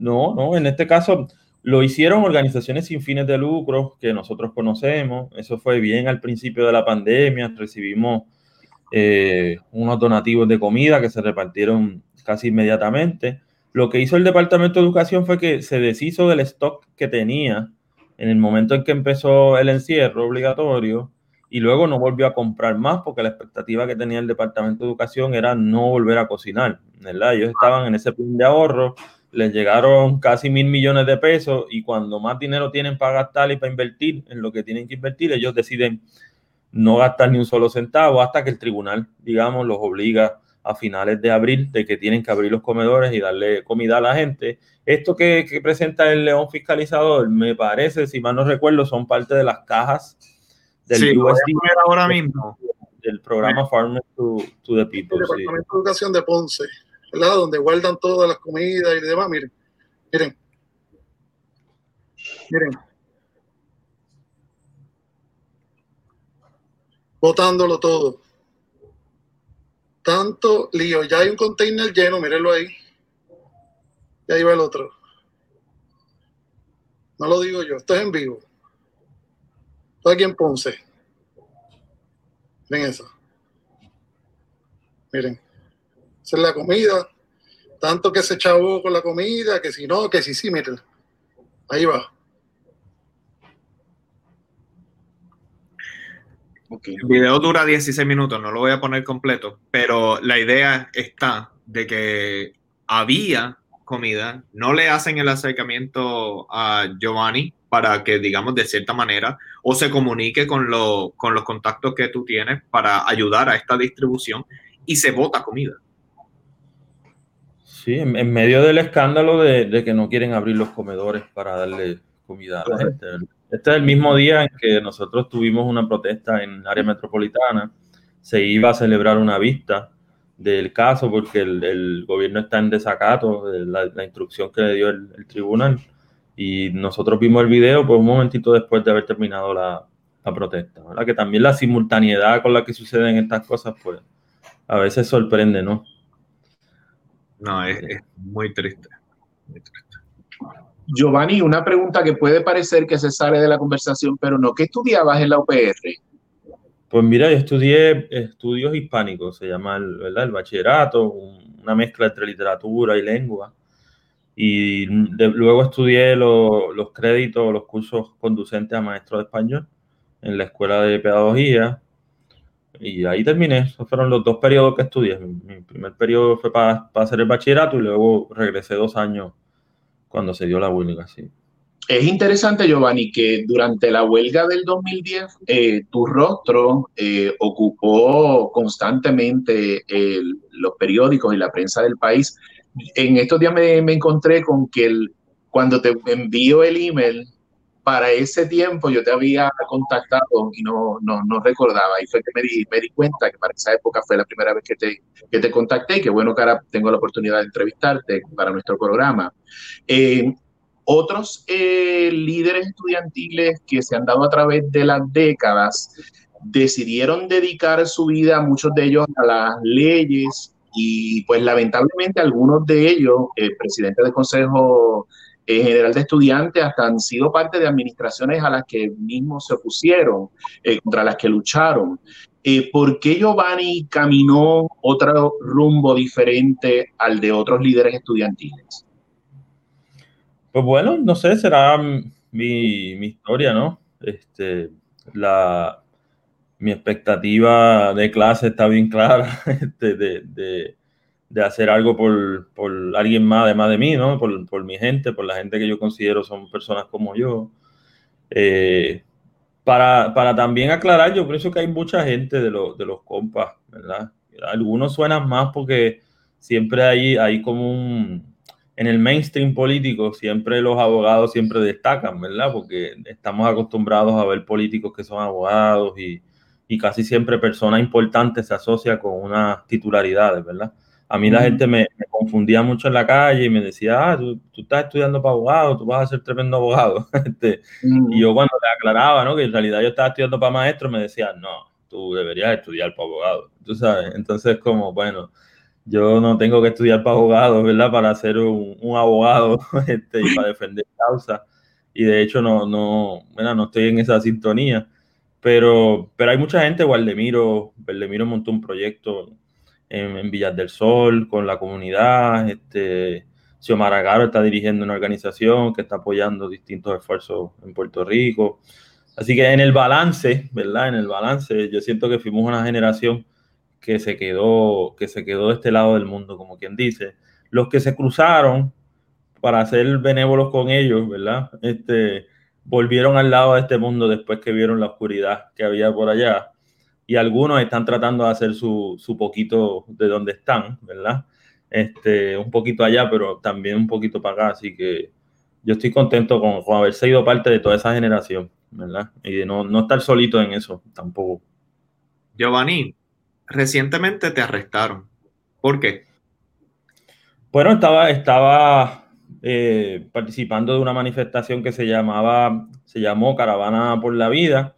Speaker 3: No, no, en este caso lo hicieron organizaciones sin fines de lucro que nosotros conocemos. Eso fue bien al principio de la pandemia. Recibimos eh, unos donativos de comida que se repartieron casi inmediatamente. Lo que hizo el Departamento de Educación fue que se deshizo del stock que tenía en el momento en que empezó el encierro obligatorio y luego no volvió a comprar más porque la expectativa que tenía el Departamento de Educación era no volver a cocinar, ¿verdad? Ellos estaban en ese plan de ahorro, les llegaron casi mil millones de pesos y cuando más dinero tienen para gastar y para invertir en lo que tienen que invertir, ellos deciden no gastar ni un solo centavo hasta que el tribunal, digamos, los obliga a finales de abril de que tienen que abrir los comedores y darle comida a la gente. Esto que, que presenta el león fiscalizador, me parece, si mal no recuerdo, son parte de las cajas
Speaker 1: del sí, ahora mismo.
Speaker 3: Del programa Farmers to, to, the People.
Speaker 5: El Departamento de Educación de Ponce, ¿verdad? Donde guardan todas las comidas y demás. Miren, miren. Miren. Botándolo todo. Tanto lío. Ya hay un container lleno, mírenlo ahí. Y ahí va el otro. No lo digo yo, esto es en vivo aquí en Ponce. Miren eso. Miren. Es la comida. Tanto que se chavó con la comida, que si no, que si sí. Ahí va.
Speaker 1: El video dura 16 minutos, no lo voy a poner completo, pero la idea está de que había comida, no le hacen el acercamiento a Giovanni para que, digamos, de cierta manera, o se comunique con, con los contactos que tú tienes para ayudar a esta distribución y se vota comida.
Speaker 3: Sí, en, medio del escándalo de, que no quieren abrir los comedores para darle comida a la gente. Este es el mismo día en que nosotros tuvimos una protesta en área metropolitana. Se iba a celebrar una vista del caso porque el, gobierno está en desacato de la, instrucción que le dio el, tribunal. Y nosotros vimos el video pues un momentito después de haber terminado la, protesta. ¿verdad? Que también la simultaneidad con la que suceden estas cosas, pues a veces sorprende, ¿no?
Speaker 1: No, es, muy triste. Muy triste.
Speaker 2: Giovanni, una pregunta que puede parecer que se sale de la conversación, pero no. ¿Qué estudiabas en la UPR?
Speaker 3: Pues mira, yo estudié estudios hispánicos, se llama el, ¿verdad? el bachillerato, una mezcla entre literatura y lengua. Y luego estudié los créditos, los cursos conducentes a maestro de español en la escuela de pedagogía. Y ahí terminé. Esos fueron los dos periodos que estudié. Mi, primer periodo fue para hacer el bachillerato y luego regresé dos años cuando se dio la huelga. Sí.
Speaker 2: Es interesante, Giovanni, que durante la huelga del 2010 eh, tu rostro eh, ocupó constantemente los periódicos y la prensa del país. En estos días me, encontré con que el, cuando te envío el email, para ese tiempo yo te había contactado y no, no, no recordaba. Y fue que me di, me di cuenta que para esa época fue la primera vez que te, que te contacté que bueno que ahora tengo la oportunidad de entrevistarte para nuestro programa. Eh, otros eh, líderes estudiantiles que se han dado a través de las décadas decidieron dedicar su vida, muchos de ellos, a las leyes y pues lamentablemente algunos de ellos, el presidente del Consejo eh, General de Estudiantes, hasta han sido parte de administraciones a las que mismos se opusieron, eh, contra las que lucharon. ¿Por qué Giovanni caminó otro rumbo diferente al de otros líderes estudiantiles?
Speaker 3: Pues bueno, no sé, será mi, historia, ¿no? Este, la, mi expectativa de clase está bien clara, *laughs* este, de, hacer algo por, alguien más además de mí, ¿no? Por, mi gente, por la gente que yo considero son personas como yo. Eh, para, también aclarar, yo pienso que hay mucha gente de, de los compas, ¿verdad? Algunos suenan más porque siempre hay, hay como un en el mainstream político siempre los abogados siempre destacan, ¿verdad? Porque estamos acostumbrados a ver políticos que son abogados y, casi siempre personas importantes se asocia con unas titularidades, ¿verdad? A mí la gente me, confundía mucho en la calle y me decía, ah, tú, estás estudiando para abogado, tú vas a ser tremendo abogado. *laughs* Este, y yo cuando le aclaraba, ¿no? Que en realidad yo estaba estudiando para maestro, me decía, no, tú deberías estudiar para abogado. Tú sabes, entonces como, bueno, yo no tengo que estudiar para abogado, ¿verdad? Para ser un, abogado *laughs* este, y para defender causa. Y de hecho no, no, no estoy en esa sintonía. Pero, pero hay mucha gente, Waldemiro, Waldemiro montó un proyecto en, Villas del Sol con la comunidad, este, Xiomara Garo está dirigiendo una organización que está apoyando distintos esfuerzos en Puerto Rico. Así que en el balance, ¿verdad? En el balance, yo siento que fuimos una generación que se quedó, que se quedó de este lado del mundo, como quien dice. Los que se cruzaron para ser benévolos con ellos, ¿verdad? Este, volvieron al lado de este mundo después que vieron la oscuridad que había por allá. Y algunos están tratando de hacer su, su poquito de donde están, ¿verdad? Este, un poquito allá, pero también un poquito para acá. Así que yo estoy contento con, con haber sido parte de toda esa generación, ¿verdad? Y de no, no estar solito en eso tampoco.
Speaker 1: Giovanni, recientemente te arrestaron. ¿Por qué?
Speaker 3: Bueno, estaba, estaba eh, participando de una manifestación que se llamaba, se llamó Caravana por la Vida.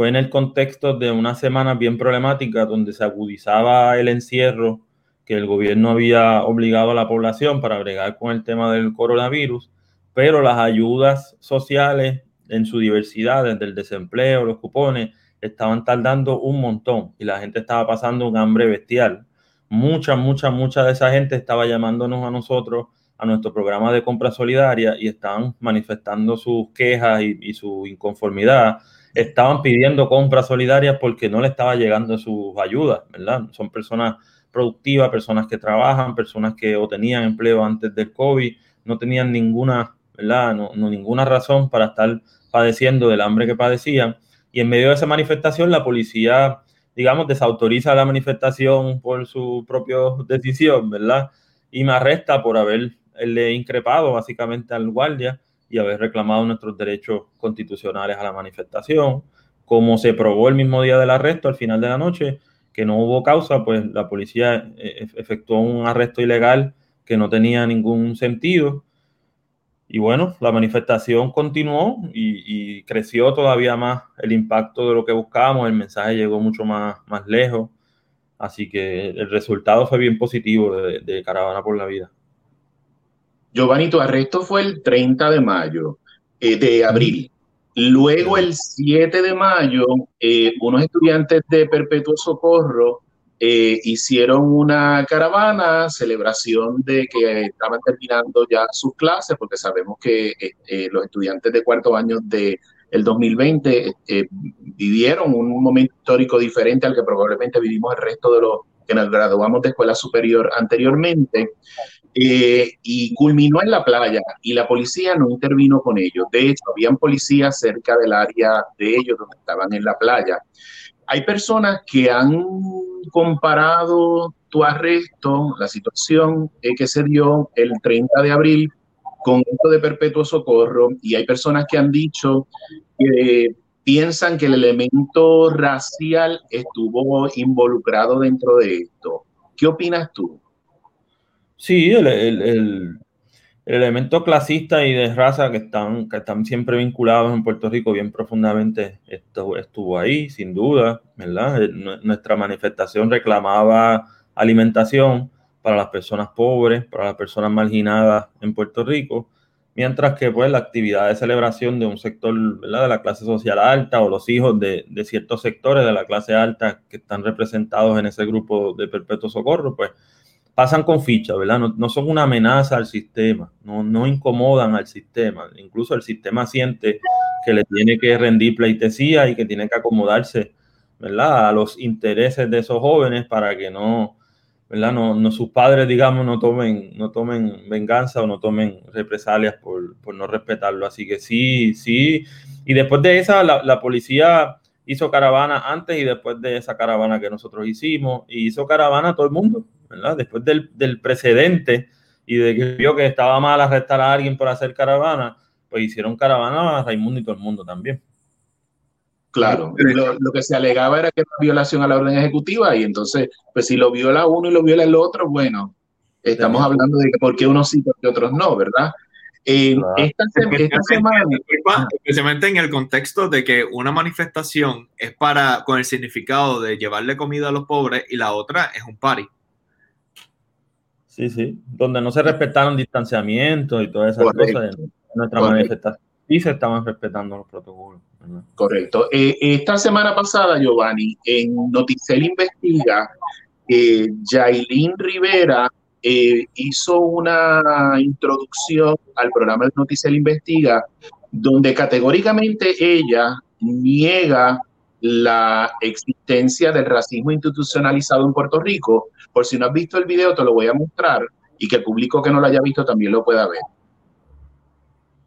Speaker 3: Fue en el contexto de una semana bien problemática donde se agudizaba el encierro que el gobierno había obligado a la población para bregar con el tema del coronavirus, pero las ayudas sociales en su diversidad, desde el desempleo, los cupones, estaban tardando un montón y la gente estaba pasando un hambre bestial. Mucha, mucha, mucha de esa gente estaba llamándonos a nosotros, a nuestro programa de compra solidaria y estaban manifestando sus quejas y, su inconformidad. Estaban pidiendo compras solidarias porque no le estaba llegando sus ayudas, ¿verdad? Son personas productiva, personas que trabajan, personas que o tenían empleo antes del COVID, no tenían ninguna, ¿verdad? No, ninguna razón para estar padeciendo del hambre que padecían. Y en medio de esa manifestación, la policía, digamos, desautoriza la manifestación por su propia decisión, ¿verdad? Y me arresta por haberle increpado básicamente al guardia y haber reclamado nuestros derechos constitucionales a la manifestación. Como se probó el mismo día del arresto, al final de la noche, que no hubo causa, pues la policía eh, efectuó un arresto ilegal que no tenía ningún sentido. Y bueno, la manifestación continuó y, creció todavía más el impacto de lo que buscábamos, el mensaje llegó mucho más, más lejos, así que el resultado fue bien positivo de, Caravana por la Vida.
Speaker 2: Giovanni, tu arresto fue el 30 de mayo, eh, de abril. Luego, el 7 de mayo, eh, unos estudiantes de Perpetuo Socorro eh, hicieron una caravana, celebración de que estaban terminando ya sus clases, porque sabemos que eh, los estudiantes de cuarto año de el 2020 vivieron un momento histórico diferente al que probablemente vivimos el resto de los que nos graduamos de escuela superior anteriormente. Eh, y culminó en la playa y la policía no intervino con ellos. De hecho, habían policías cerca del área de ellos donde estaban en la playa. Hay personas que han comparado tu arresto, la situación eh, que se dio el 30 de abril con esto de perpetuo socorro y hay personas que han dicho que piensan que el elemento racial estuvo involucrado dentro de esto. ¿Qué opinas tú?
Speaker 3: Sí, el, elemento clasista y de raza que están, que están siempre vinculados en Puerto Rico bien profundamente esto, estuvo ahí, sin duda, ¿verdad? Eh, nuestra manifestación reclamaba alimentación para las personas pobres, para las personas marginadas en Puerto Rico, mientras que pues la actividad de celebración de un sector de la clase social alta o los hijos de, de, ciertos sectores de la clase alta que están representados en ese grupo de perpetuo socorro, pues pasan con ficha, ¿verdad? No, son una amenaza al sistema, no, no incomodan al sistema. Incluso el sistema siente que le tiene que rendir pleitesía y que tiene que acomodarse, ¿verdad? A los intereses de esos jóvenes para que no, ¿verdad? No, no sus padres, digamos, no tomen, no tomen venganza o no tomen represalias por, por no respetarlo. Así que sí, sí. Y después de esa, la, la policía hizo caravana antes y después de esa caravana que nosotros hicimos, y hizo caravana todo el mundo, ¿verdad? Después del, del precedente y de que vio que estaba mal arrestar a alguien por hacer caravana, pues hicieron caravana a Raimundo y todo el mundo también.
Speaker 2: Claro, lo, lo, que se alegaba era que era violación a la orden ejecutiva y entonces, pues si lo viola uno y lo viola el otro, bueno, estamos hablando de que por qué unos sí y por qué otros no, ¿verdad?
Speaker 1: esta, semana, especialmente en el contexto de que una manifestación es para con el significado de llevarle comida a los pobres y la otra es un party.
Speaker 3: Sí, sí, donde no se respetaron distanciamientos y todas esas cosas en nuestra manifestación. Y se estaban respetando los protocolos.
Speaker 2: Correcto. Eh, esta semana pasada, Giovanni, en Noticel Investiga, eh, Rivera eh, hizo una introducción al programa de Noticiel Investiga, donde categóricamente ella niega la existencia del racismo institucionalizado en Puerto Rico. Por si no has visto el video, te lo voy a mostrar y que el público que no lo haya visto también lo pueda ver.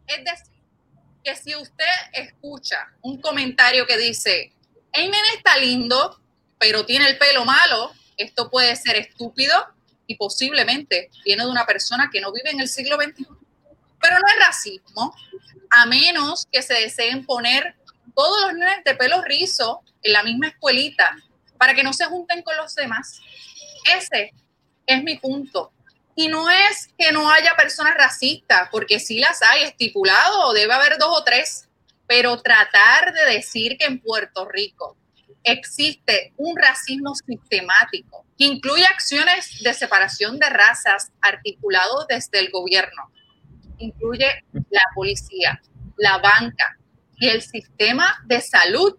Speaker 6: Es decir, que si usted escucha un comentario que dice, Amen está lindo, pero tiene el pelo malo, esto puede ser estúpido, y posiblemente viene de una persona que no vive en el siglo XXI. Pero no es racismo, a menos que se deseen poner todos los niños de pelo rizo en la misma escuelita para que no se junten con los demás. Ese es mi punto. Y no es que no haya personas racistas, porque sí las hay estipulado, debe haber dos o tres, pero tratar de decir que en Puerto Rico existe un racismo sistemático que incluye acciones de separación de razas articulados desde el gobierno. Incluye la policía, la banca y el sistema de salud.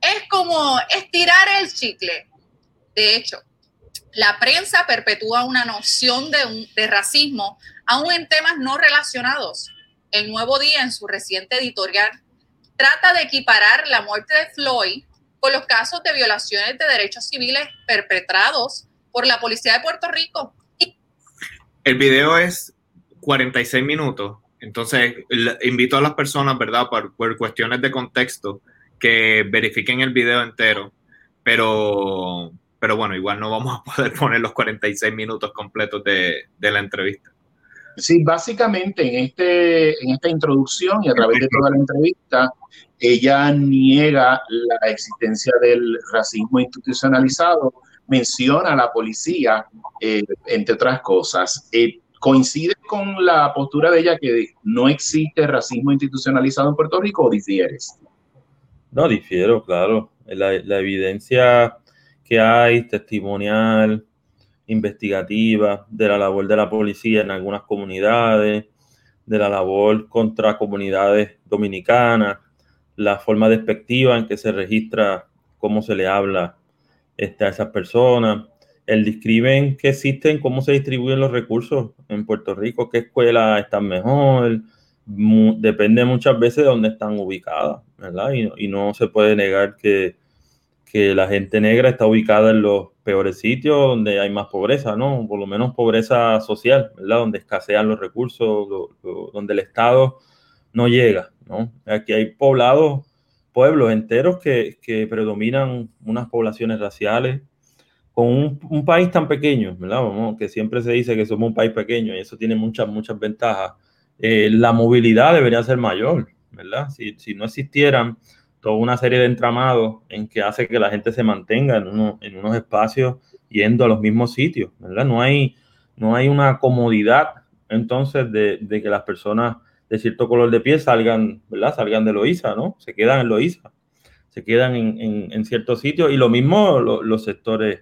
Speaker 6: Es como estirar el chicle. De hecho, la prensa perpetúa una noción de, racismo aún en temas no relacionados. El Nuevo Día, en su reciente editorial, trata de equiparar la muerte de Floyd con los casos de violaciones de derechos civiles perpetrados por la policía de Puerto Rico.
Speaker 1: El video es 46 minutos, entonces invito a las personas, ¿verdad? Por, por cuestiones de contexto, que verifiquen el video entero, pero, pero bueno, igual no vamos a *laughs* poder poner los 46 minutos completos de, de la entrevista.
Speaker 2: Sí, básicamente en, este, en esta introducción y a través de toda la entrevista, ella niega la existencia del racismo institucionalizado, menciona a la policía, eh, entre otras cosas. Eh, ¿Coincide con la postura de ella que no existe racismo institucionalizado en Puerto Rico o difieres?
Speaker 3: No, difiero, claro. La, evidencia que hay, testimonial, investigativa, de la labor de la policía en algunas comunidades, de la labor contra comunidades dominicanas, la forma despectiva en que se registra cómo se le habla este, a esas personas, el discrimen que existen, cómo se distribuyen los recursos en Puerto Rico, qué escuelas están mejor, depende muchas veces de dónde están ubicadas, ¿verdad? Y, y no se puede negar que, que la gente negra está ubicada en los peores sitios donde hay más pobreza, ¿no? Por lo menos pobreza social, ¿verdad? Donde escasean los recursos, donde el Estado no llega, ¿no? Aquí hay poblados, pueblos enteros que, que predominan unas poblaciones raciales, con un, país tan pequeño, ¿verdad? que siempre se dice que somos un país pequeño y eso tiene muchas, muchas ventajas. Eh, la movilidad debería ser mayor, ¿verdad? Si, si no existieran toda una serie de entramados en que hace que la gente se mantenga en, uno, en unos espacios yendo a los mismos sitios, ¿verdad? No hay, no hay una comodidad entonces de, de, que las personas de cierto color de piel salgan, ¿verdad? Salgan de Loíza, ¿no? Se quedan en Loíza, se quedan en, en, en ciertos sitios y lo mismo los sectores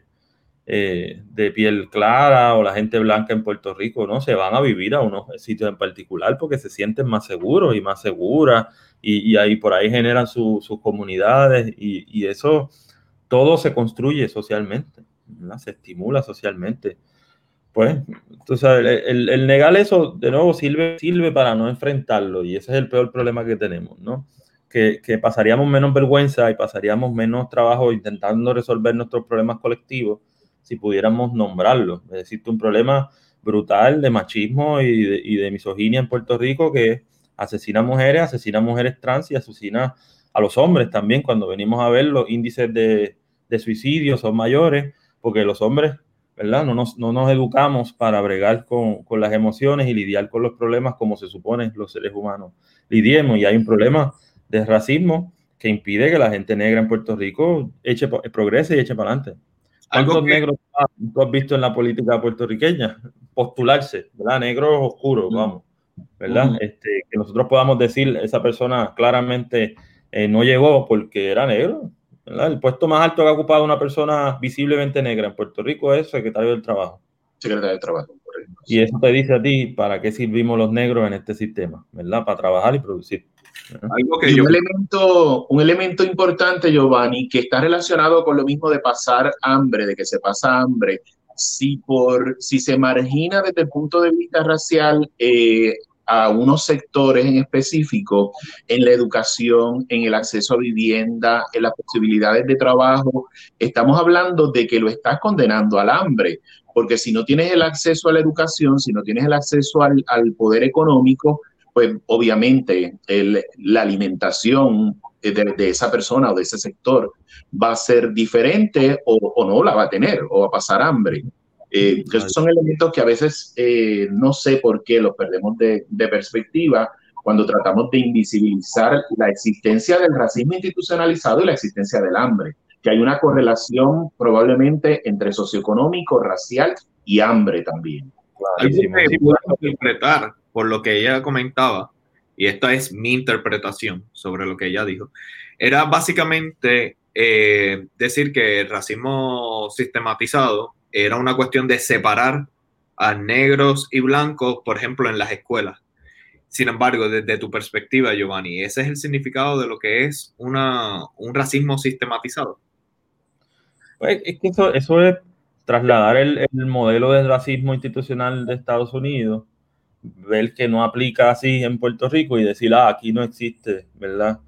Speaker 3: eh, de piel clara o la gente blanca en Puerto Rico, ¿no? Se van a vivir a unos sitios en particular porque se sienten más seguros y más seguras y, ahí por ahí generan sus comunidades y, eso todo se construye socialmente, se estimula socialmente. Pues, entonces, el, el, negar eso, de nuevo, sirve, sirve para no enfrentarlo y ese es el peor problema que tenemos, ¿no? Que, que pasaríamos menos vergüenza y pasaríamos menos trabajo intentando resolver nuestros problemas colectivos si pudiéramos nombrarlo. Decir, un problema brutal de machismo y de, y de misoginia en Puerto Rico que asesina mujeres, asesina mujeres trans y asesina a los hombres también. Cuando venimos a ver los índices de, de suicidio son mayores porque los hombres, ¿verdad? No nos, no nos educamos para bregar con, con, las emociones y lidiar con los problemas como se supone los seres humanos lidiemos. Y hay un problema de racismo que impide que la gente negra en Puerto Rico eche, progrese y eche para adelante. ¿Cuántos negros tú has visto en la política puertorriqueña? Postularse, ¿verdad? Negros oscuros, mm. vamos, ¿verdad? Este, que nosotros podamos decir, esa persona claramente eh, no llegó porque era negro, ¿verdad? El puesto más alto que ha ocupado una persona visiblemente negra en Puerto Rico es secretario del Trabajo.
Speaker 2: Secretario del Trabajo,
Speaker 3: Y eso te dice a ti para qué servimos los negros en este sistema, ¿verdad? Para trabajar y producir
Speaker 2: un, elemento, un elemento importante, Giovanni, que está relacionado con lo mismo de pasar hambre, de que se pasa hambre. Si, por, si se margina desde el punto de vista racial eh, a unos sectores en específico, en la educación, en el acceso a vivienda, en las posibilidades de trabajo, estamos hablando de que lo estás condenando al hambre, porque si no tienes el acceso a la educación, si no tienes el acceso al, al poder económico, pues obviamente la alimentación de, esa persona o de ese sector va a ser diferente o, no la va a tener o va a pasar hambre. Eh, esos son elementos que a veces eh, no sé por qué los perdemos de, de, perspectiva cuando tratamos de invisibilizar la existencia del racismo institucionalizado y la existencia del hambre, que hay una correlación probablemente entre socioeconómico, racial y hambre también.
Speaker 1: Claro, interpretar por lo que ella comentaba, y esta es mi interpretación sobre lo que ella dijo, era básicamente eh, decir que el racismo sistematizado era una cuestión de separar a negros y blancos, por ejemplo, en las escuelas. Sin embargo, desde tu perspectiva, Giovanni, ¿ese es el significado de lo que es una, un racismo sistematizado?
Speaker 3: Pues es que eso, es trasladar el, el, modelo de racismo institucional de Estados Unidos ver que no aplica así en Puerto Rico y decir, ah, aquí no existe, ¿verdad?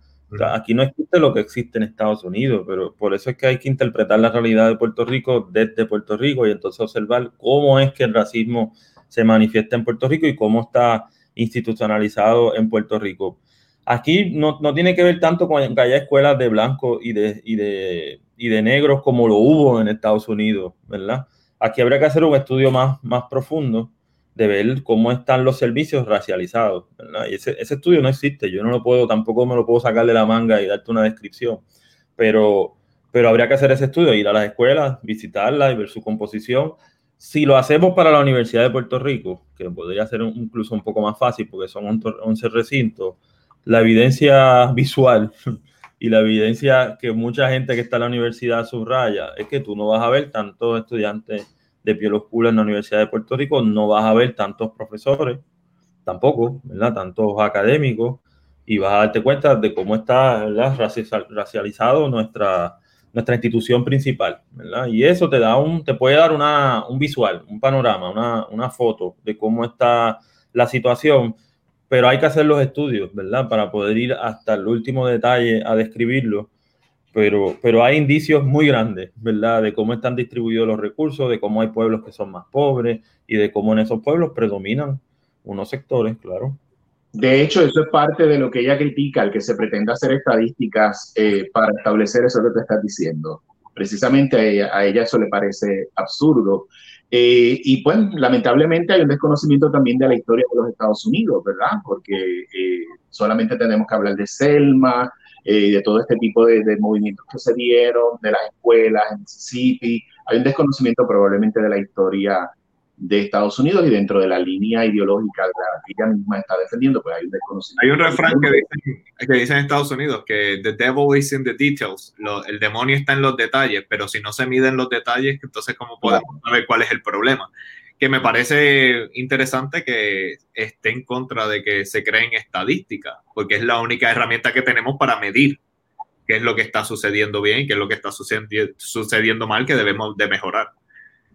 Speaker 3: Aquí no existe lo que existe en Estados Unidos, pero por eso es que hay que interpretar la realidad de Puerto Rico desde Puerto Rico y entonces observar cómo es que el racismo se manifiesta en Puerto Rico y cómo está institucionalizado en Puerto Rico. Aquí no, tiene que ver tanto con que haya escuelas de blancos y de, y, de, y de negros como lo hubo en Estados Unidos, ¿verdad? Aquí habría que hacer un estudio más, más profundo de ver cómo están los servicios racializados, ¿verdad? Y ese, ese, estudio no existe, yo no lo puedo, tampoco me lo puedo sacar de la manga y darte una descripción, pero, pero habría que hacer ese estudio, ir a las escuelas, visitarlas y ver su composición. Si lo hacemos para la Universidad de Puerto Rico, que podría ser incluso un poco más fácil porque son 11 recintos, la evidencia *laughs* visual y la evidencia que mucha gente que está en la universidad subraya es que tú no vas a ver tantos estudiantes de piel oscura en la Universidad de Puerto Rico, no vas a ver tantos profesores, tampoco, ¿verdad? Tantos académicos, y vas a darte cuenta de cómo está ¿verdad? racializado nuestra, nuestra institución principal, ¿verdad? Y eso te da un, te puede dar una, un visual, un panorama, una, una foto de cómo está la situación pero hay que hacer los estudios, ¿verdad? Para poder ir hasta el último detalle a describirlo. Pero, pero hay indicios muy grandes, ¿verdad? De cómo están distribuidos los recursos, de cómo hay pueblos que son más pobres y de cómo en esos pueblos predominan unos sectores, claro.
Speaker 2: De hecho, eso es parte de lo que ella critica, el que se pretenda hacer estadísticas eh, para establecer eso que te estás diciendo. Precisamente a ella, a ella eso le parece absurdo. Eh, y pues lamentablemente hay un desconocimiento también de la historia de los Estados Unidos, ¿verdad? Porque eh, solamente tenemos que hablar de Selma, eh, de todo este tipo de, de, movimientos que se dieron, de las escuelas en Mississippi. Hay un desconocimiento probablemente de la historia de Estados Unidos y dentro de la línea ideológica de la que ella misma está defendiendo, pues hay un desconocimiento.
Speaker 1: Hay un refrán que dice, que dice en Estados Unidos que the devil is in the details, Lo, el demonio está en los detalles, pero si no se miden los detalles, entonces cómo podemos saber cuál es el problema. Que me parece interesante que esté en contra de que se creen estadísticas, porque es la única herramienta que tenemos para medir qué es lo que está sucediendo bien qué es lo que está sucediendo mal que debemos de mejorar.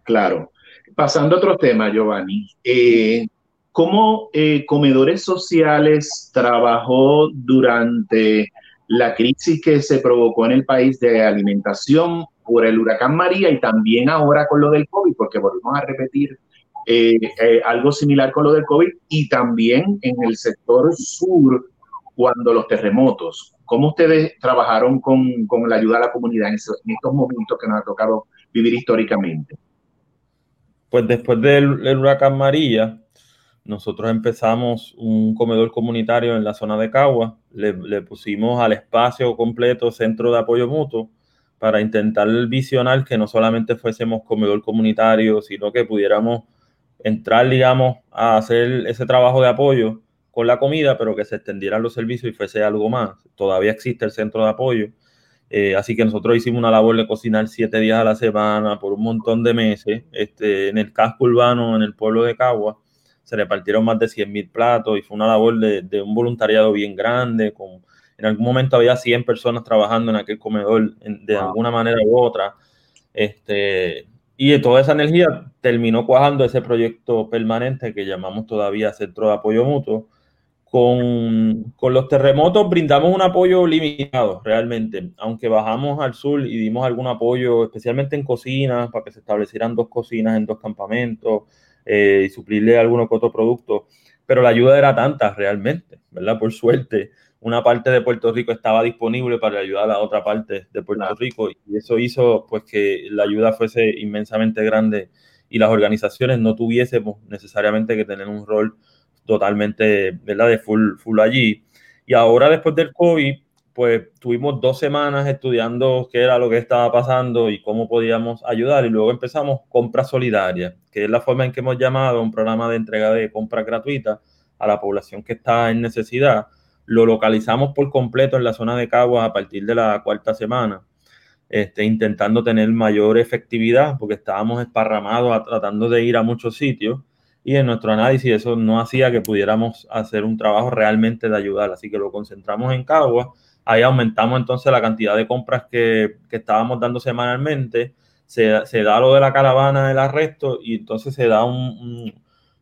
Speaker 2: Claro. Pasando a otro tema, Giovanni, eh, ¿cómo eh, Comedores Sociales trabajó durante la crisis que se provocó en el país de alimentación por el huracán María y también ahora con lo del COVID, porque volvemos a repetir eh, algo similar con lo del COVID y también en el sector sur cuando los terremotos. ¿Cómo ustedes trabajaron con, con la ayuda a la comunidad en, estos momentos que nos ha tocado vivir históricamente?
Speaker 3: Pues después del, huracán María, nosotros empezamos un comedor comunitario en la zona de Cagua, le, pusimos al espacio completo centro de apoyo mutuo para intentar visionar que no solamente fuésemos comedor comunitario, sino que pudiéramos entrar, digamos, a hacer ese trabajo de apoyo con la comida, pero que se extendieran los servicios y fuese algo más. Todavía existe el centro de apoyo eh, así que nosotros hicimos una labor de cocinar siete días a la semana por un montón de meses. Este, en el casco urbano, en el pueblo de Cagua, se repartieron más de 100 mil platos y fue una labor de, un voluntariado bien grande. Con, en algún momento había 100 personas trabajando en aquel comedor de alguna manera u otra. Este, y toda esa energía terminó cuajando ese proyecto permanente que llamamos todavía Centro de Apoyo Mutuo con, los terremotos. Brindamos un apoyo limitado realmente, aunque bajamos al sur y dimos algún apoyo, especialmente en cocinas, para que se establecieran dos cocinas en dos campamentos eh, y suplirle algunos otros productos, pero la ayuda era tanta realmente, ¿verdad? Por suerte, una parte de Puerto Rico estaba disponible para ayudar a la otra parte de Puerto Rico y eso hizo pues que la ayuda fuese inmensamente grande y las organizaciones no tuviésemos necesariamente que tener un rol totalmente, ¿verdad? De full, full allí. Y ahora después del COVID, pues tuvimos dos semanas estudiando qué era lo que estaba pasando y cómo podíamos ayudar. Y luego empezamos compra solidaria, que es la forma en que hemos llamado un programa de entrega de compras gratuitas a la población que está en necesidad. Lo localizamos por completo en la zona de Caguas a partir de la cuarta semana, este, intentando tener mayor efectividad, porque estábamos esparramados tratando de ir a muchos sitios y en nuestro análisis eso no hacía que pudiéramos hacer un trabajo realmente de ayudar, así que lo concentramos en Cagua, ahí aumentamos entonces la cantidad de compras que, que estábamos dando semanalmente, se, se, da lo de la caravana del arresto y entonces se da un,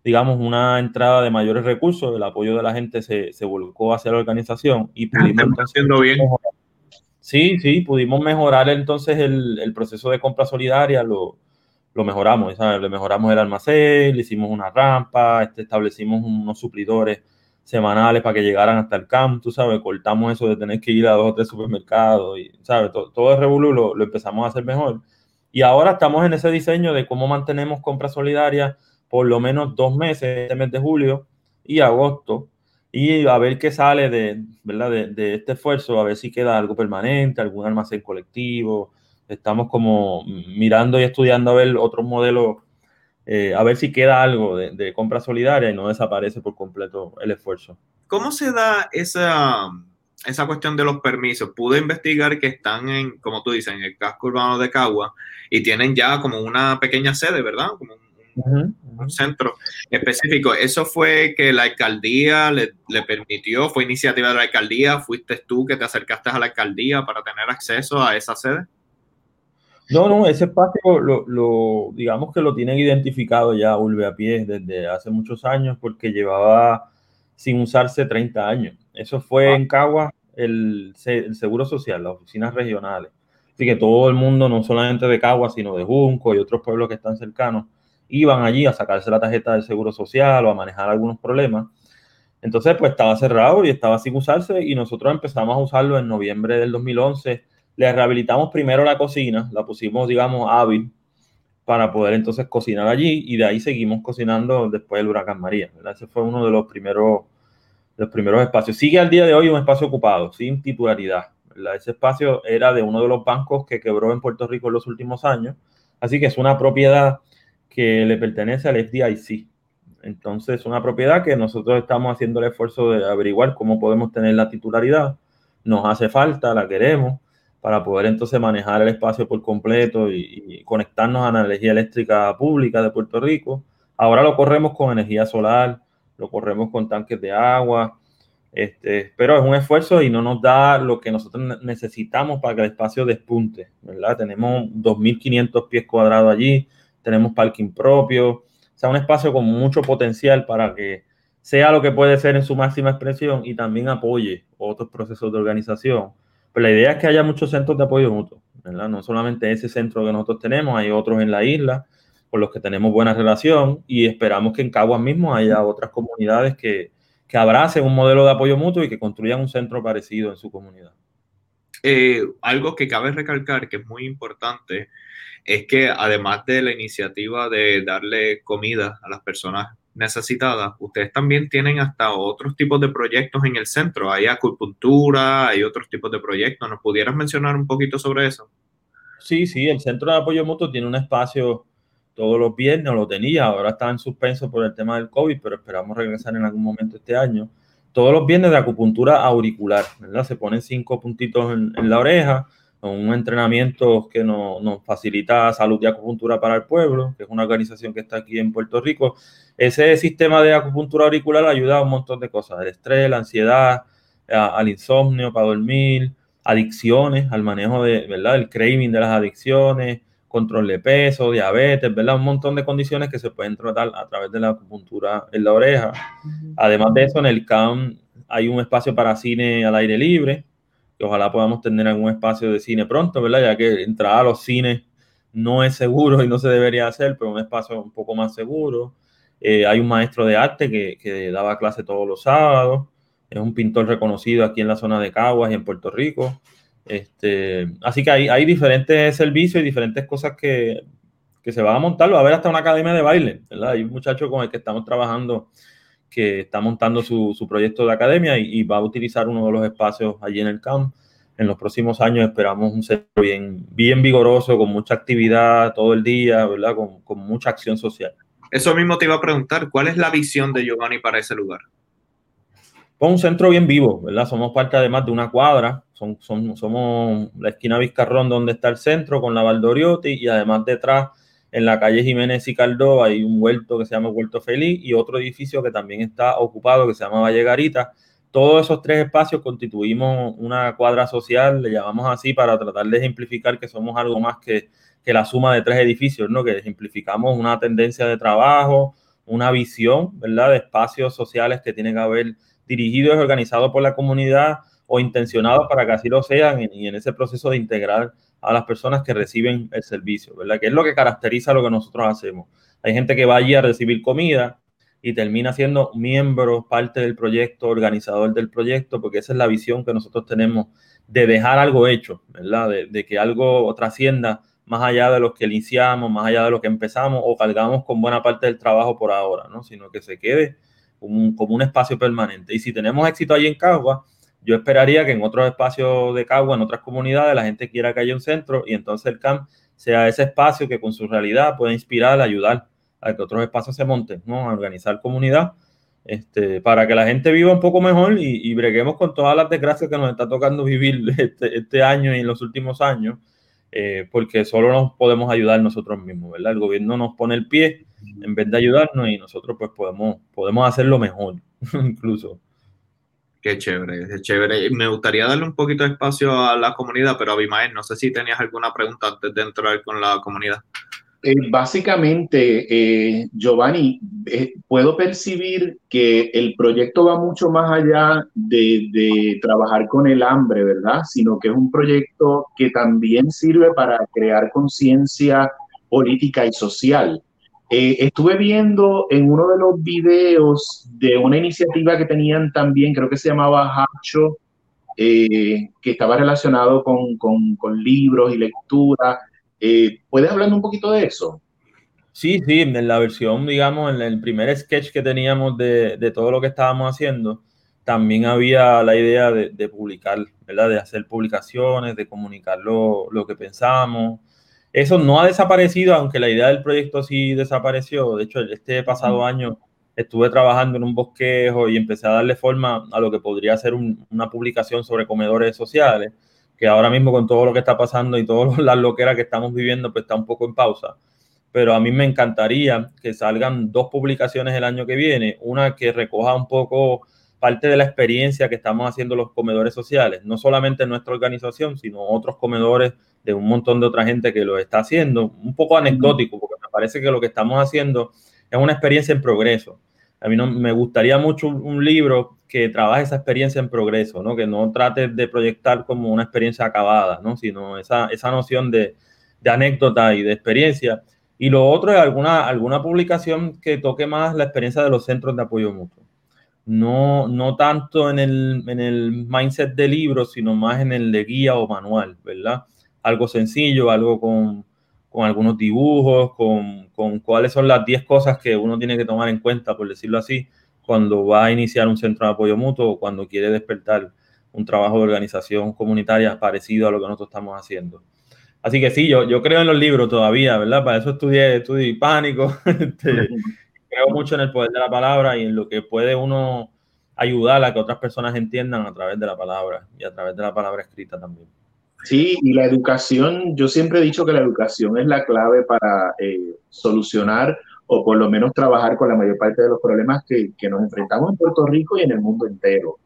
Speaker 3: digamos, una entrada de mayores recursos, el apoyo de la gente se, se volcó hacia la organización y pudimos
Speaker 1: haciendo bien.
Speaker 3: mejorar. Sí, sí, pudimos mejorar entonces el, el proceso de compra solidaria, lo, lo mejoramos, ¿sabes? Le mejoramos el almacén, le hicimos una rampa, este, establecimos unos suplidores semanales para que llegaran hasta el camp, tú sabes, cortamos eso de tener que ir a dos o tres supermercados y, ¿sabes? Todo, todo el revolú lo, lo empezamos a hacer mejor. Y ahora estamos en ese diseño de cómo mantenemos compra solidaria por lo menos dos meses, este mes de julio y agosto, y a ver qué sale de, ¿verdad? De, de este esfuerzo, a ver si queda algo permanente, algún almacén colectivo. Estamos como mirando y estudiando a ver otros modelos, eh, a ver si queda algo de, de compra solidaria y no desaparece por completo el esfuerzo.
Speaker 1: ¿Cómo se da esa, esa cuestión de los permisos? Pude investigar que están en, como tú dices, en el casco urbano de Cagua y tienen ya como una pequeña sede, ¿verdad? Como un,
Speaker 3: Ujú.
Speaker 1: centro específico. ¿Eso fue que la alcaldía le, le permitió? ¿Fue iniciativa de la alcaldía? ¿Fuiste tú que te acercaste a la alcaldía para tener acceso a esa sede?
Speaker 3: No, no, ese espacio lo, lo- digamos que lo tienen identificado ya Urbe a pie desde hace muchos años porque llevaba sin usarse 30 años. Eso fue en Cagua el, el Seguro Social, las oficinas regionales. Así que todo el mundo, no solamente de Cagua, sino de Junco y otros pueblos que están cercanos, iban allí a sacarse la tarjeta del Seguro Social o a manejar algunos problemas. Entonces, pues estaba cerrado y estaba sin usarse y nosotros empezamos a usarlo en noviembre del 2011 le rehabilitamos primero la cocina, la pusimos, digamos, hábil para poder entonces cocinar allí y de ahí seguimos cocinando después del huracán María. Ese fue uno de los primeros, los primeros espacios. Sigue al día de hoy un espacio ocupado, sin titularidad. Ese espacio era de uno de los bancos que quebró en Puerto Rico en los últimos años, así que es una propiedad que le pertenece al FDIC. Entonces, es una propiedad que nosotros estamos haciendo el esfuerzo de averiguar cómo podemos tener la titularidad. Nos hace falta, la queremos para poder entonces manejar el espacio por completo y, y, conectarnos a la energía eléctrica pública de Puerto Rico. Ahora lo corremos con energía solar, lo corremos con tanques de agua, este, pero es un esfuerzo y no nos da lo que nosotros necesitamos para que el espacio despunte, ¿verdad? Tenemos 2.500 pies cuadrados allí, tenemos parking propio, o sea, un espacio con mucho potencial para que sea lo que puede ser en su máxima expresión y también apoye otros procesos de organización. Pero la idea es que haya muchos centros de apoyo mutuo, ¿verdad? No solamente ese centro que nosotros tenemos, hay otros en la isla con los que tenemos buena relación y esperamos que en Caguas mismo haya otras comunidades que, que abracen un modelo de apoyo mutuo y que construyan un centro parecido en su comunidad.
Speaker 1: Eh, algo que cabe recalcar que es muy importante es que además de la iniciativa de darle comida a las personas necesitadas, ustedes también tienen hasta otros tipos de proyectos en el centro. Hay acupuntura, hay otros tipos de proyectos. ¿Nos pudieras mencionar un poquito sobre eso?
Speaker 3: Sí, sí, el Centro de Apoyo Mutuo tiene un espacio todos los viernes, lo tenía, ahora está en suspenso por el tema del COVID, pero esperamos regresar en algún momento este año. Todos los viernes de acupuntura auricular, ¿verdad? Se ponen cinco puntitos en, en la oreja, un entrenamiento que nos, nos facilita salud y acupuntura para el pueblo, que es una organización que está aquí en Puerto Rico. Ese sistema de acupuntura auricular ayuda a un montón de cosas, el estrés, la ansiedad, a, al insomnio para dormir, adicciones, al manejo de, ¿verdad? El craving de las adicciones, control de peso, diabetes, ¿verdad? Un montón de condiciones que se pueden tratar a través de la acupuntura en la oreja. Además de eso, en el CAM hay un espacio para cine al aire libre, que ojalá podamos tener algún espacio de cine pronto, ¿verdad? Ya que entrar a los cines no es seguro y no se debería hacer, pero un espacio un poco más seguro. Eh, hay un maestro de arte que, daba clase todos los sábados, es un pintor reconocido aquí en la zona de Caguas y en Puerto Rico. Este, así que hay, hay diferentes servicios y diferentes cosas que, que se van a montar. Va a haber hasta una academia de baile, ¿verdad? Hay un muchacho con el que estamos trabajando que está montando su, su proyecto de academia y, y, va a utilizar uno de los espacios allí en el camp. En los próximos años esperamos un centro bien, bien vigoroso, con mucha actividad todo el día, ¿verdad? Con, con mucha acción social.
Speaker 1: Eso mismo te iba a preguntar, ¿cuál es la visión de Giovanni para ese lugar?
Speaker 3: Pues un centro bien vivo, ¿verdad? Somos parte además de una cuadra, son, son, somos la esquina Vizcarrón donde está el centro con la Valdoriotti y además detrás en la calle Jiménez y Caldó hay un huerto que se llama Huerto Feliz y otro edificio que también está ocupado que se llama Valle Garita. Todos esos tres espacios constituimos una cuadra social, le llamamos así para tratar de ejemplificar que somos algo más que, que la suma de tres edificios, ¿no? Que ejemplificamos una tendencia de trabajo, una visión, ¿verdad? De espacios sociales que tienen que haber dirigidos y organizados por la comunidad o intencionados para que así lo sean y en ese proceso de integrar a las personas que reciben el servicio, ¿verdad? Que es lo que caracteriza lo que nosotros hacemos. Hay gente que va allí a recibir comida y termina siendo miembro, parte del proyecto, organizador del proyecto, porque esa es la visión que nosotros tenemos de dejar algo hecho, ¿verdad? De, que algo trascienda más allá de lo que iniciamos, más allá de lo que empezamos o cargamos con buena parte del trabajo por ahora, ¿no? Sino que se quede como un, como un espacio permanente. Y si tenemos éxito allí en Cagua, yo esperaría que en otros espacios de Cagua, en otras comunidades, la gente quiera que haya un centro y entonces el CAMP sea ese espacio que con su realidad pueda inspirar, ayudar a que otros espacios se monten, ¿no? A organizar comunidad este, para que la gente viva un poco mejor y, breguemos con todas las desgracias que nos está tocando vivir *laughs* este, este año y en los últimos años, eh, porque solo nos podemos ayudar nosotros mismos, ¿verdad? El gobierno nos pone el pie en vez de ayudarnos y nosotros pues podemos, podemos hacerlo mejor, *laughs* incluso.
Speaker 1: Qué chévere, qué chévere. Me gustaría darle un poquito de espacio a la comunidad, pero Abimael, no sé si tenías alguna pregunta antes de entrar con la comunidad.
Speaker 2: Eh, básicamente, eh, Giovanni, eh, puedo percibir que el proyecto va mucho más allá de, de, trabajar con el hambre, ¿verdad? Sino que es un proyecto que también sirve para crear conciencia política y social. Estuve viendo en uno de los videos de una iniciativa que tenían también, creo que se llamaba Hacho, que estaba relacionado con, con, libros y lectura eh, ¿Puedes hablar un poquito de eso?
Speaker 3: Sí, sí, en la versión, digamos, en el primer sketch que teníamos de, de todo lo que estábamos haciendo, también había la idea de, de, publicar, ¿verdad? De hacer publicaciones, de comunicar lo, lo, que pensamos. Eso no ha desaparecido, aunque la idea del proyecto sí desapareció. De hecho, este pasado año estuve trabajando en un bosquejo y empecé a darle forma a lo que podría ser una publicación sobre comedores sociales que ahora mismo con todo lo que está pasando y todas *laughs* las loqueras que estamos viviendo, pues está un poco en pausa. Pero a mí me encantaría que salgan dos publicaciones el año que viene, una que recoja un poco parte de la experiencia que estamos haciendo los comedores sociales, no solamente en nuestra organización, sino otros comedores de un montón de otra gente que lo está haciendo, un poco anecdótico, porque me parece que lo que estamos haciendo es una experiencia en progreso. A mí no, me gustaría mucho un libro que trabaje esa experiencia en progreso, ¿no? Que no trate de proyectar como una experiencia acabada, ¿no? Sino esa, esa noción de, de, anécdota y de experiencia. Y lo otro es alguna, alguna publicación que toque más la experiencia de los centros de apoyo mutuo. No, no tanto en el, en el mindset de libro, sino más en el de guía o manual, ¿verdad? Algo sencillo, algo con, con algunos dibujos, con, con cuáles son las 10 cosas que uno tiene que tomar en cuenta, por decirlo así, cuando va a iniciar un centro de apoyo mutuo o cuando quiere despertar un trabajo de organización comunitaria parecido a lo que nosotros estamos haciendo. Así que sí, yo, yo creo en los libros todavía, ¿verdad? Para eso estudié, estudié pánico. *laughs* Este, creo mucho en el poder de la palabra y en lo que puede uno ayudar a que otras personas entiendan a través de la palabra y a través de la palabra escrita también.
Speaker 2: Sí, y la educación, yo siempre he dicho que la educación es la clave para eh, solucionar o por lo menos trabajar con la mayor parte de los problemas que, nos enfrentamos en Puerto Rico y en el mundo entero.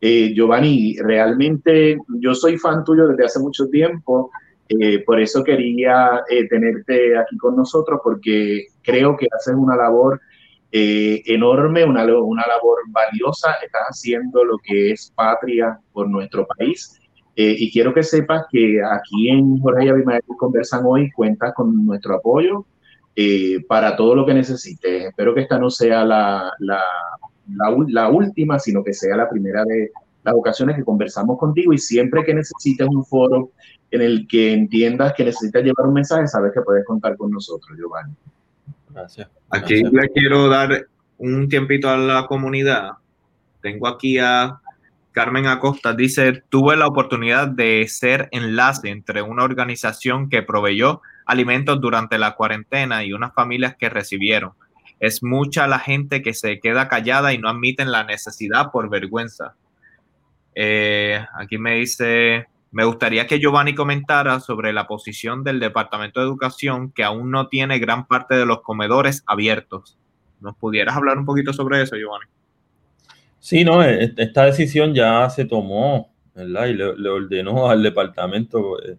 Speaker 2: Eh, Giovanni, realmente yo soy fan tuyo desde hace mucho tiempo, eh, por eso quería eh, tenerte aquí con nosotros, porque creo que haces una labor enorme, una, una labor valiosa, estás haciendo lo que es patria por nuestro país. Y quiero que sepas que aquí en Jorge y Abimael conversan hoy, cuentas con nuestro apoyo, eh, para todo lo que necesites. Espero que esta no sea la, la, la, última, sino que sea la primera de las ocasiones que conversamos contigo y siempre que necesites un foro en el que entiendas que necesitas llevar un mensaje, sabes que puedes contar con nosotros, Giovanni.
Speaker 1: Gracias. Aquí le quiero dar un tiempito a la comunidad. Tengo aquí a Carmen Acosta, dice, tuve la oportunidad de ser enlace entre una organización que proveyó alimentos durante la cuarentena y unas familias que recibieron. Es mucha la gente que se queda callada y no admiten la necesidad por vergüenza. Eh, aquí me dice, me gustaría que Giovanni comentara sobre la posición del Departamento de Educación que aún no tiene gran parte de los comedores abiertos. ¿Nos pudieras hablar un poquito sobre eso, Giovanni?
Speaker 3: Sí, no, e-, esta decisión ya se tomó, ¿verdad? Y le, ordenó *laughs* al departamento eh,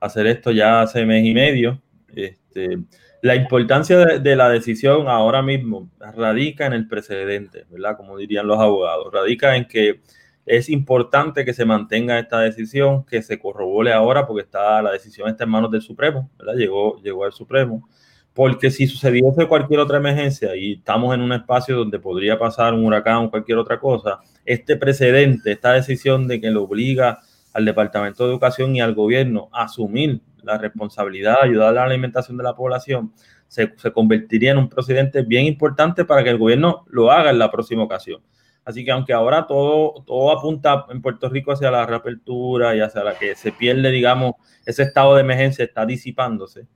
Speaker 3: hacer esto ya hace mes y medio. Este, La importancia de, la decisión ahora mismo radica en el precedente, ¿verdad? Como dirían los abogados, radica en que es importante que se mantenga esta decisión, que se corrobore ahora, porque está, la decisión está en manos del Supremo, ¿verdad? Llegó, llegó al Supremo. Porque si sucediese cualquier otra emergencia y estamos en un espacio donde podría pasar un huracán o cualquier otra cosa, este precedente, esta decisión de que le obliga al Departamento de Educación y al gobierno a asumir la responsabilidad de ayudar a la alimentación de la población, se, convertiría en un precedente bien importante para que el gobierno lo haga en la próxima ocasión. Así que aunque ahora todo, todo apunta en Puerto Rico hacia la reapertura y hacia la que se pierde, digamos, ese estado de emergencia está disipándose,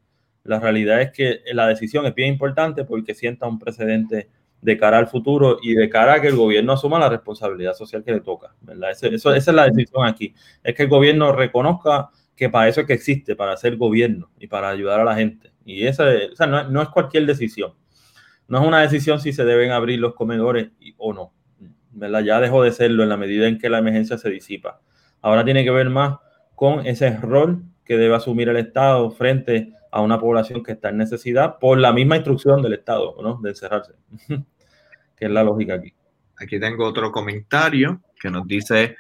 Speaker 3: la realidad es que la decisión es bien importante porque sienta un precedente de cara al futuro y de cara a que el gobierno asuma la responsabilidad social que le toca, ¿verdad? Eso, esa es la decisión aquí, es que el gobierno reconozca que para eso es que existe, para ser gobierno y para ayudar a la gente. Y esa, o no, es cualquier decisión. No es una decisión si se deben abrir los comedores o no. ¿verdad? Ya dejó de serlo en la medida en que la emergencia se disipa. Ahora tiene que ver más con ese rol que debe asumir el Estado frente a una población que está en necesidad por la misma instrucción del Estado, ¿no? De encerrarse, *laughs* que es la lógica aquí.
Speaker 1: Aquí tengo otro comentario que nos dice,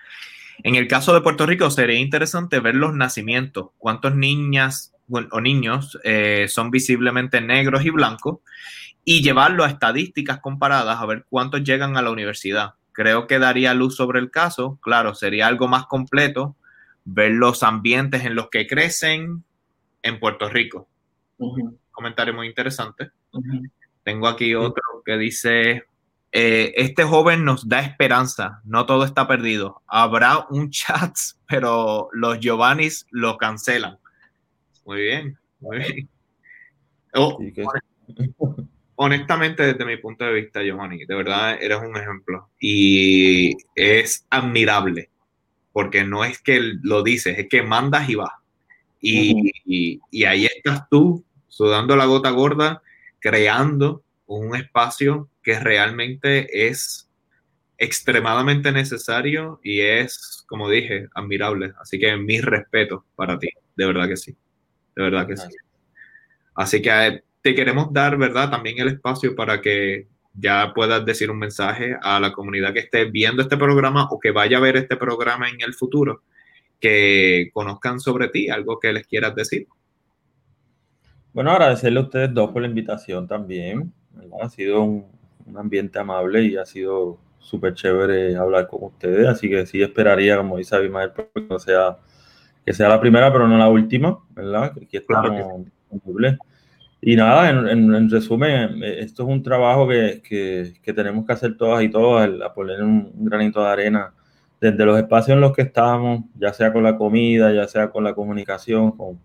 Speaker 1: en el caso de Puerto Rico sería interesante ver los nacimientos, cuántos niñas o niños eh, son visiblemente negros y blancos y llevarlo a estadísticas comparadas a ver cuántos llegan a la universidad. Creo que daría luz sobre el caso. Claro, sería algo más completo ver los ambientes en los que crecen en Puerto Rico. Comentario muy interesante. Tengo aquí otro que dice, eh, este joven nos da esperanza, no todo está perdido. Habrá un chat, pero los Giovannis lo cancelan. Muy bien, muy bien. Oh, *laughs* honestamente, desde mi punto de vista, Giovanni, de verdad eres un ejemplo y es admirable, porque no es que lo dices, es que mandas y vas. Y, y ahí estás tú, sudando la gota gorda, creando un espacio que realmente es extremadamente necesario y es, como dije, admirable. Así que mi respeto para ti, de verdad que sí, de verdad que sí. Así que eh, te queremos dar, ¿verdad? También el espacio para que ya puedas decir un mensaje a la comunidad que esté viendo este programa o que vaya a ver este programa en el futuro, que conozcan sobre ti, algo que les quieras decir.
Speaker 3: Bueno, agradecerle a ustedes dos por la invitación también. Ha sido un, ambiente amable y ha sido súper chévere hablar con ustedes, así que sí esperaría, como dice Abimael, que sea, que sea la primera, pero no la última, ¿verdad? Aquí estamos Y nada, en, resumen, esto es un trabajo que, que, tenemos que hacer todas y todos, a poner un, granito de arena desde los espacios en los que estamos, ya sea con la comida, ya sea con la comunicación, con,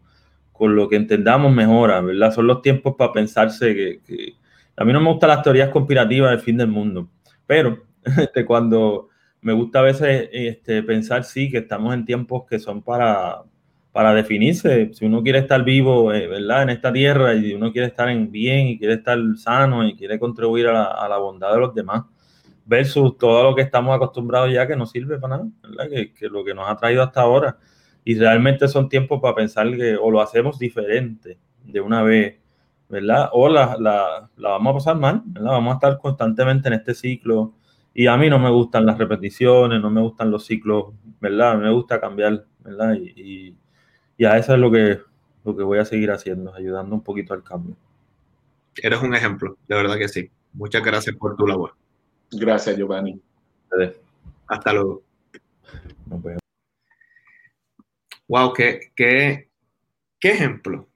Speaker 3: con lo que entendamos mejora, ¿verdad? Son los tiempos para pensarse que a mí no me gustan las teorías conspirativas del fin del mundo, pero *laughs* este, cuando me gusta a veces este, pensar, sí, que estamos en tiempos que son para, para definirse. Si uno quiere estar vivo, eh, ¿verdad? En esta tierra y uno quiere estar en bien y quiere estar sano y quiere contribuir a la, bondad de los demás, versus todo lo que estamos acostumbrados ya que no sirve para nada, ¿verdad? Que, que lo que nos ha traído hasta ahora. Y realmente son tiempos para pensar que o lo hacemos diferente de una vez ¿verdad? O la, la, la, vamos a pasar mal, ¿verdad? Vamos a estar constantemente en este ciclo. Y a mí no me gustan las repeticiones, no me gustan los ciclos, ¿verdad? Me gusta cambiar, ¿verdad? Y, y, a eso es lo que, lo que voy a seguir haciendo, ayudando un poquito al cambio.
Speaker 1: Eres un ejemplo, de verdad que sí. Muchas gracias por tu labor.
Speaker 2: Gracias, Giovanni.
Speaker 1: Hasta luego. Wow, qué, qué, qué ejemplo.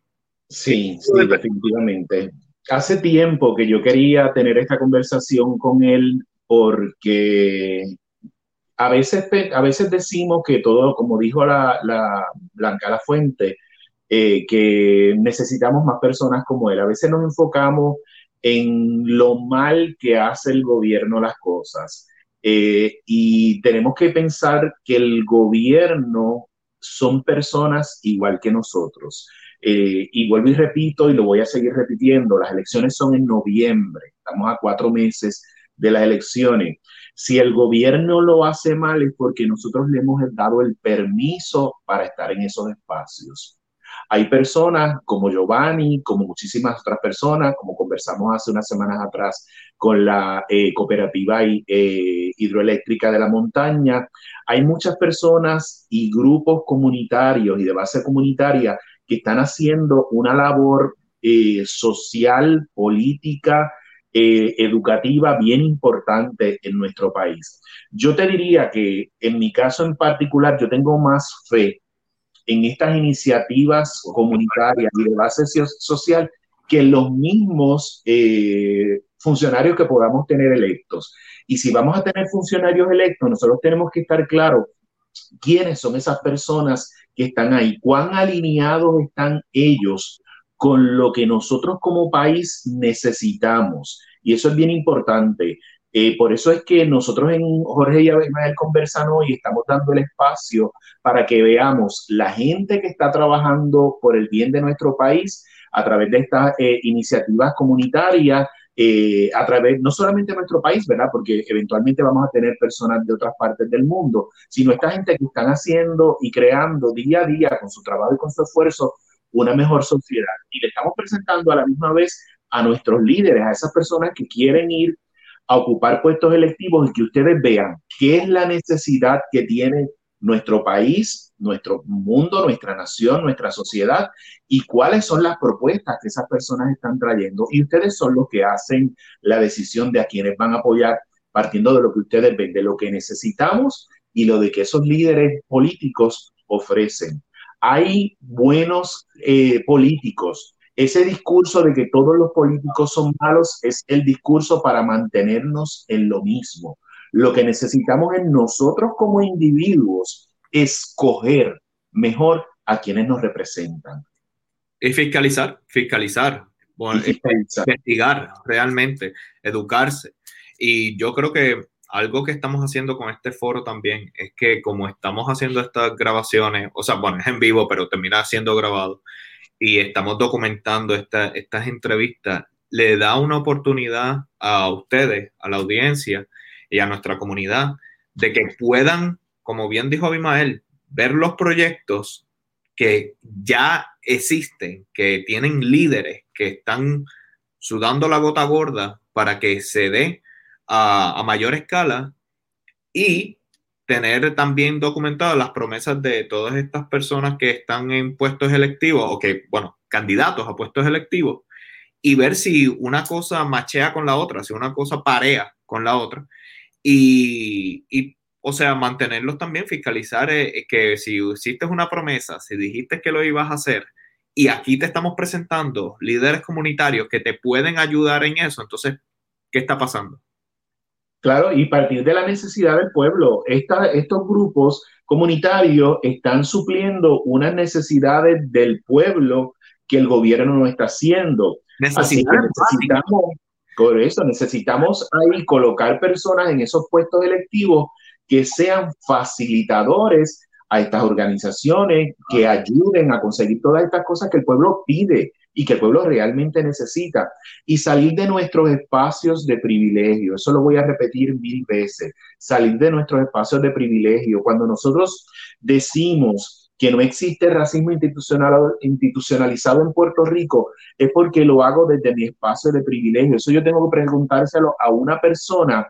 Speaker 2: Sí, sí, definitivamente. Hace tiempo que yo quería tener esta conversación con él porque a veces, a veces decimos que todo, como dijo la, la Blanca La Fuente, eh, que necesitamos más personas como él. A veces nos enfocamos en lo mal que hace el gobierno las cosas. Eh, y tenemos que pensar que el gobierno son personas igual que nosotros. Eh, y vuelvo y repito, y lo voy a seguir repitiendo, las elecciones son en noviembre, estamos a cuatro meses de las elecciones. Si el gobierno lo hace mal es porque nosotros le hemos dado el permiso para estar en esos espacios. Hay personas como Giovanni, como muchísimas otras personas, como conversamos hace unas semanas atrás con la eh, cooperativa eh, hidroeléctrica de la montaña. Hay muchas personas y grupos comunitarios y de base comunitaria que están haciendo una labor eh, social, política, educativa bien importante en nuestro país. Yo te diría que en mi caso en particular, yo tengo más fe en estas iniciativas comunitarias y de base social que los mismos eh, funcionarios que podamos tener electos. Y si vamos a tener funcionarios electos, nosotros tenemos que estar claros quiénes son esas personas que están ahí, cuán alineados están ellos con lo que nosotros como país necesitamos. Y eso es bien importante. Eh, por eso es que nosotros en Jorge y Abimael conversan hoy estamos dando el espacio para que veamos la gente que está trabajando por el bien de nuestro país a través de estas eh, iniciativas comunitarias, eh, a través no solamente de nuestro país, ¿verdad? Porque eventualmente vamos a tener personas de otras partes del mundo, sino esta gente que están haciendo y creando día a día con su trabajo y con su esfuerzo una mejor sociedad. Y le estamos presentando a la misma vez a nuestros líderes, a esas personas que quieren ir a ocupar puestos electivos y que ustedes vean qué es la necesidad que tiene nuestro país, nuestro mundo, nuestra nación, nuestra sociedad y cuáles son las propuestas que esas personas están trayendo. Y ustedes son los que hacen la decisión de a quienes van a apoyar partiendo de lo que ustedes ven, de lo que necesitamos y lo de que esos líderes políticos ofrecen. Hay buenos eh, políticos ese discurso de que todos los políticos son malos es el discurso para mantenernos en lo mismo. Lo que necesitamos es nosotros como individuos escoger mejor a quienes nos representan.
Speaker 1: Y fiscalizar, fiscalizar, investigar realmente, educarse. Y yo creo que algo que estamos haciendo con este foro también es que como estamos haciendo estas grabaciones, o sea, bueno, es en vivo, pero termina siendo grabado, y estamos documentando estas entrevistas, le da una oportunidad a ustedes, a la audiencia y a nuestra comunidad de que puedan, como bien dijo Abimael, ver los proyectos que ya existen, que tienen líderes que están sudando la gota gorda para que se dé a, a mayor escala y tener también documentadas las promesas de todas estas personas que están en puestos electivos o que, bueno, candidatos a puestos electivos y ver si una cosa machea con la otra, si una cosa parea con la otra. Y, o sea, mantenerlos también, fiscalizar eh, que si hiciste una promesa, si dijiste que lo ibas a hacer y aquí te estamos presentando líderes comunitarios que te pueden ayudar en eso, entonces, ¿qué está pasando?
Speaker 2: Claro, y partir de la necesidad del pueblo. estos grupos comunitarios están supliendo unas necesidades del pueblo que el gobierno no está haciendo. necesitamos, por eso necesitamos ahí colocar personas en esos puestos electivos que sean facilitadores a estas organizaciones, que ayuden a conseguir todas estas cosas que el pueblo pide y que el pueblo realmente necesita. Y salir de nuestros espacios de privilegio, eso lo voy a repetir mil veces, salir de nuestros espacios de privilegio. Cuando nosotros decimos que no existe racismo institucional, institucionalizado en Puerto Rico, es porque lo hago desde mi espacio de privilegio. Eso yo tengo que preguntárselo a una persona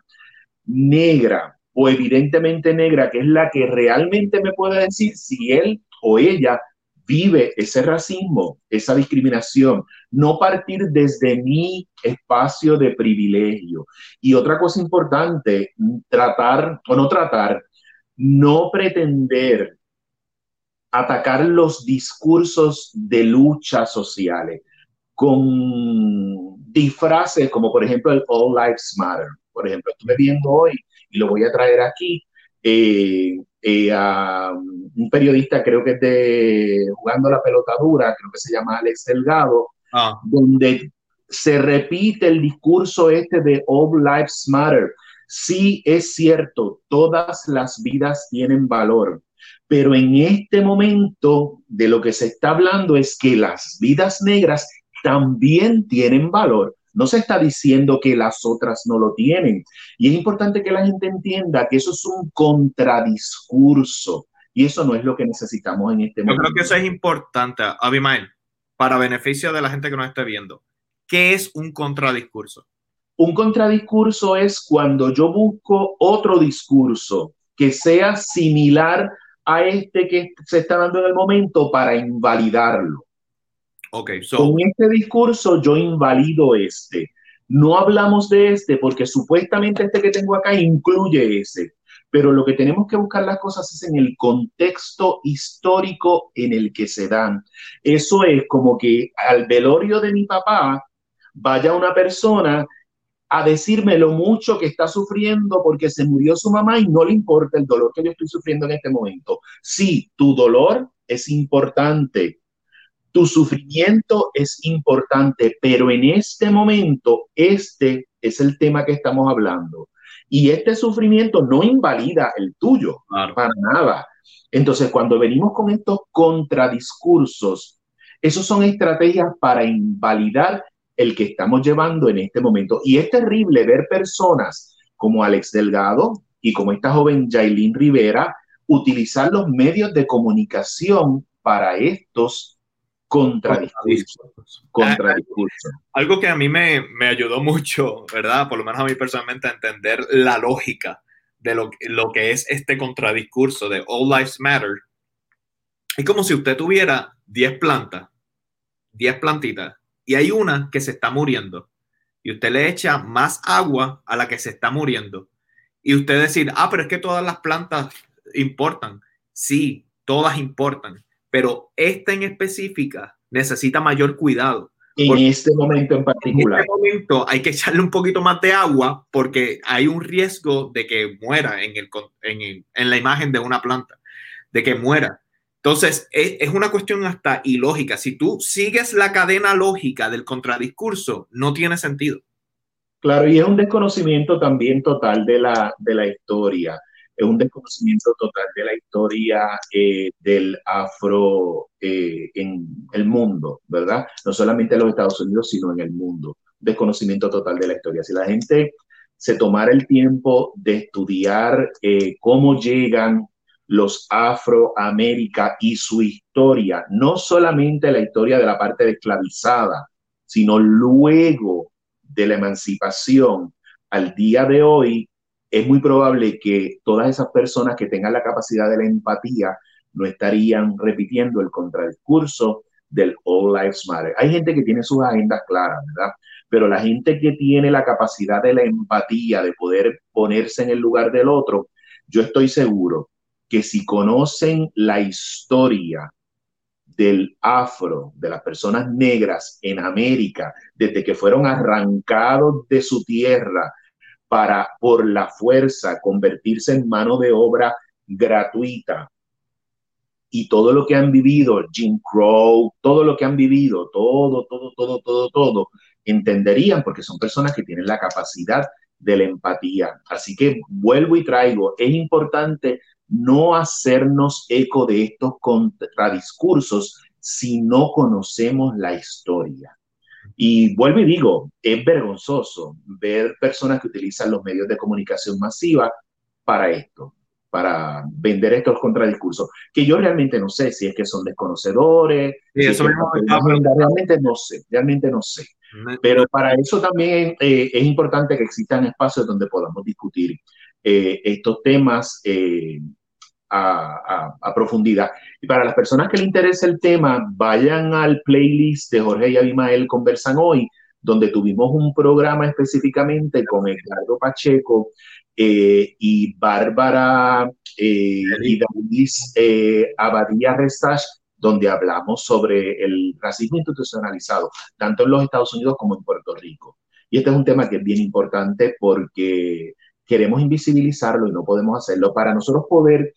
Speaker 2: negra o evidentemente negra, que es la que realmente me puede decir si él o ella vive ese racismo, esa discriminación, no partir desde mi espacio de privilegio. Y otra cosa importante, tratar o no tratar, no pretender atacar los discursos de lucha sociales con disfraces como por ejemplo el All Lives Matter. Por ejemplo, estuve viendo hoy y lo voy a traer aquí. Eh, eh, a un periodista, creo que es de Jugando la Pelota Dura, creo que se llama Alex Delgado, ah. donde se repite el discurso este de All Lives Matter. Sí, es cierto, todas las vidas tienen valor, pero en este momento de lo que se está hablando es que las vidas negras también tienen valor. No se está diciendo que las otras no lo tienen. Y es importante que la gente entienda que eso es un contradiscurso. Y eso no es lo que necesitamos en este momento.
Speaker 1: Yo creo que eso es importante, Abimael, para beneficio de la gente que nos esté viendo. ¿Qué es un contradiscurso?
Speaker 2: Un contradiscurso es cuando yo busco otro discurso que sea similar a este que se está dando en el momento para invalidarlo.
Speaker 1: Okay, so,
Speaker 2: Con este discurso yo invalido este. No hablamos de este porque supuestamente este que tengo acá incluye ese, pero lo que tenemos que buscar las cosas es en el contexto histórico en el que se dan. Eso es como que al velorio de mi papá vaya una persona a decirme lo mucho que está sufriendo porque se murió su mamá y no le importa el dolor que yo estoy sufriendo en este momento. Sí, tu dolor es importante, tu sufrimiento es importante, pero en este momento este es el tema que estamos hablando. Y este sufrimiento no invalida el tuyo,
Speaker 1: Claro.
Speaker 2: para nada. Entonces, cuando venimos con estos contradiscursos, esos son estrategias para invalidar el que estamos llevando en este momento. Y es terrible ver personas como Alex Delgado y como esta joven Jailin Rivera utilizar los medios de comunicación para estos contradiscursos. contradiscursos.
Speaker 1: Algo que a mí me, me ayudó mucho, ¿verdad? Por lo menos a mí personalmente a entender la lógica de lo, lo que es este contradiscurso de All Lives Matter. Es como si usted tuviera 10 plantas, 10 plantitas, y hay una que se está muriendo. Y usted le echa más agua a la que se está muriendo. Y usted decir, ah, pero es que todas las plantas importan. Sí, todas importan. Pero esta en específica necesita mayor cuidado.
Speaker 2: En este momento en
Speaker 1: En
Speaker 2: particular.
Speaker 1: este momento hay que echarle un poquito más de agua porque hay un riesgo de que muera en, el, en, el- en la imagen de una planta, de que muera. Entonces, es, es una cuestión hasta ilógica. Si tú sigues la cadena lógica del contradiscurso, no tiene sentido.
Speaker 2: Claro, y es un desconocimiento también total de la, de la historia. Es un desconocimiento total de la historia eh, del afro eh, en el mundo, ¿verdad? No solamente en los Estados Unidos, sino en el mundo. Desconocimiento total de la historia. Si la gente se tomara el tiempo de estudiar eh, cómo llegan los Afroamérica y su historia, no solamente la historia de la parte de esclavizada, sino luego de la emancipación al día de hoy, es muy probable que todas esas personas que tengan la capacidad de la empatía no estarían repitiendo el contradiscurso del All Lives Matter. Hay gente que tiene sus agendas claras, ¿verdad? Pero la gente que tiene la capacidad de la empatía, de poder ponerse en el lugar del otro, yo estoy seguro que si conocen la historia del afro, de las personas negras en América, desde que fueron arrancados de su tierra para por la fuerza convertirse en mano de obra gratuita y todo lo que han vivido, Jim Crow, todo lo que han vivido, todo, todo, todo, todo, todo, entenderían porque son personas que tienen la capacidad de la empatía. Así que vuelvo y traigo, es importante no hacernos eco de estos contradiscursos si no conocemos la historia. Y vuelvo y digo, es vergonzoso ver personas que utilizan los medios de comunicación masiva para esto, para vender estos contradiscursos, que yo realmente no sé si es que son desconocedores,
Speaker 1: Sí,
Speaker 2: si
Speaker 1: eso
Speaker 2: es que
Speaker 1: mismo
Speaker 2: no
Speaker 1: estaba
Speaker 2: tienen agenda, realmente no sé, realmente no sé. Pero para eso también eh, es importante que existan espacios donde podamos discutir eh, estos temas eh, a, profundidad. Y para las personas que les interese el tema, vayan al playlist de Jorge y Abimael Conversan Hoy, donde tuvimos un programa específicamente con Edgardo Pacheco eh, y Bárbara eh, y Davis eh, Abadía Restach, donde hablamos sobre el racismo institucionalizado, tanto en los Estados Unidos como en Puerto Rico. Y este es un tema que es bien importante porque queremos invisibilizarlo y no podemos hacerlo para nosotros poder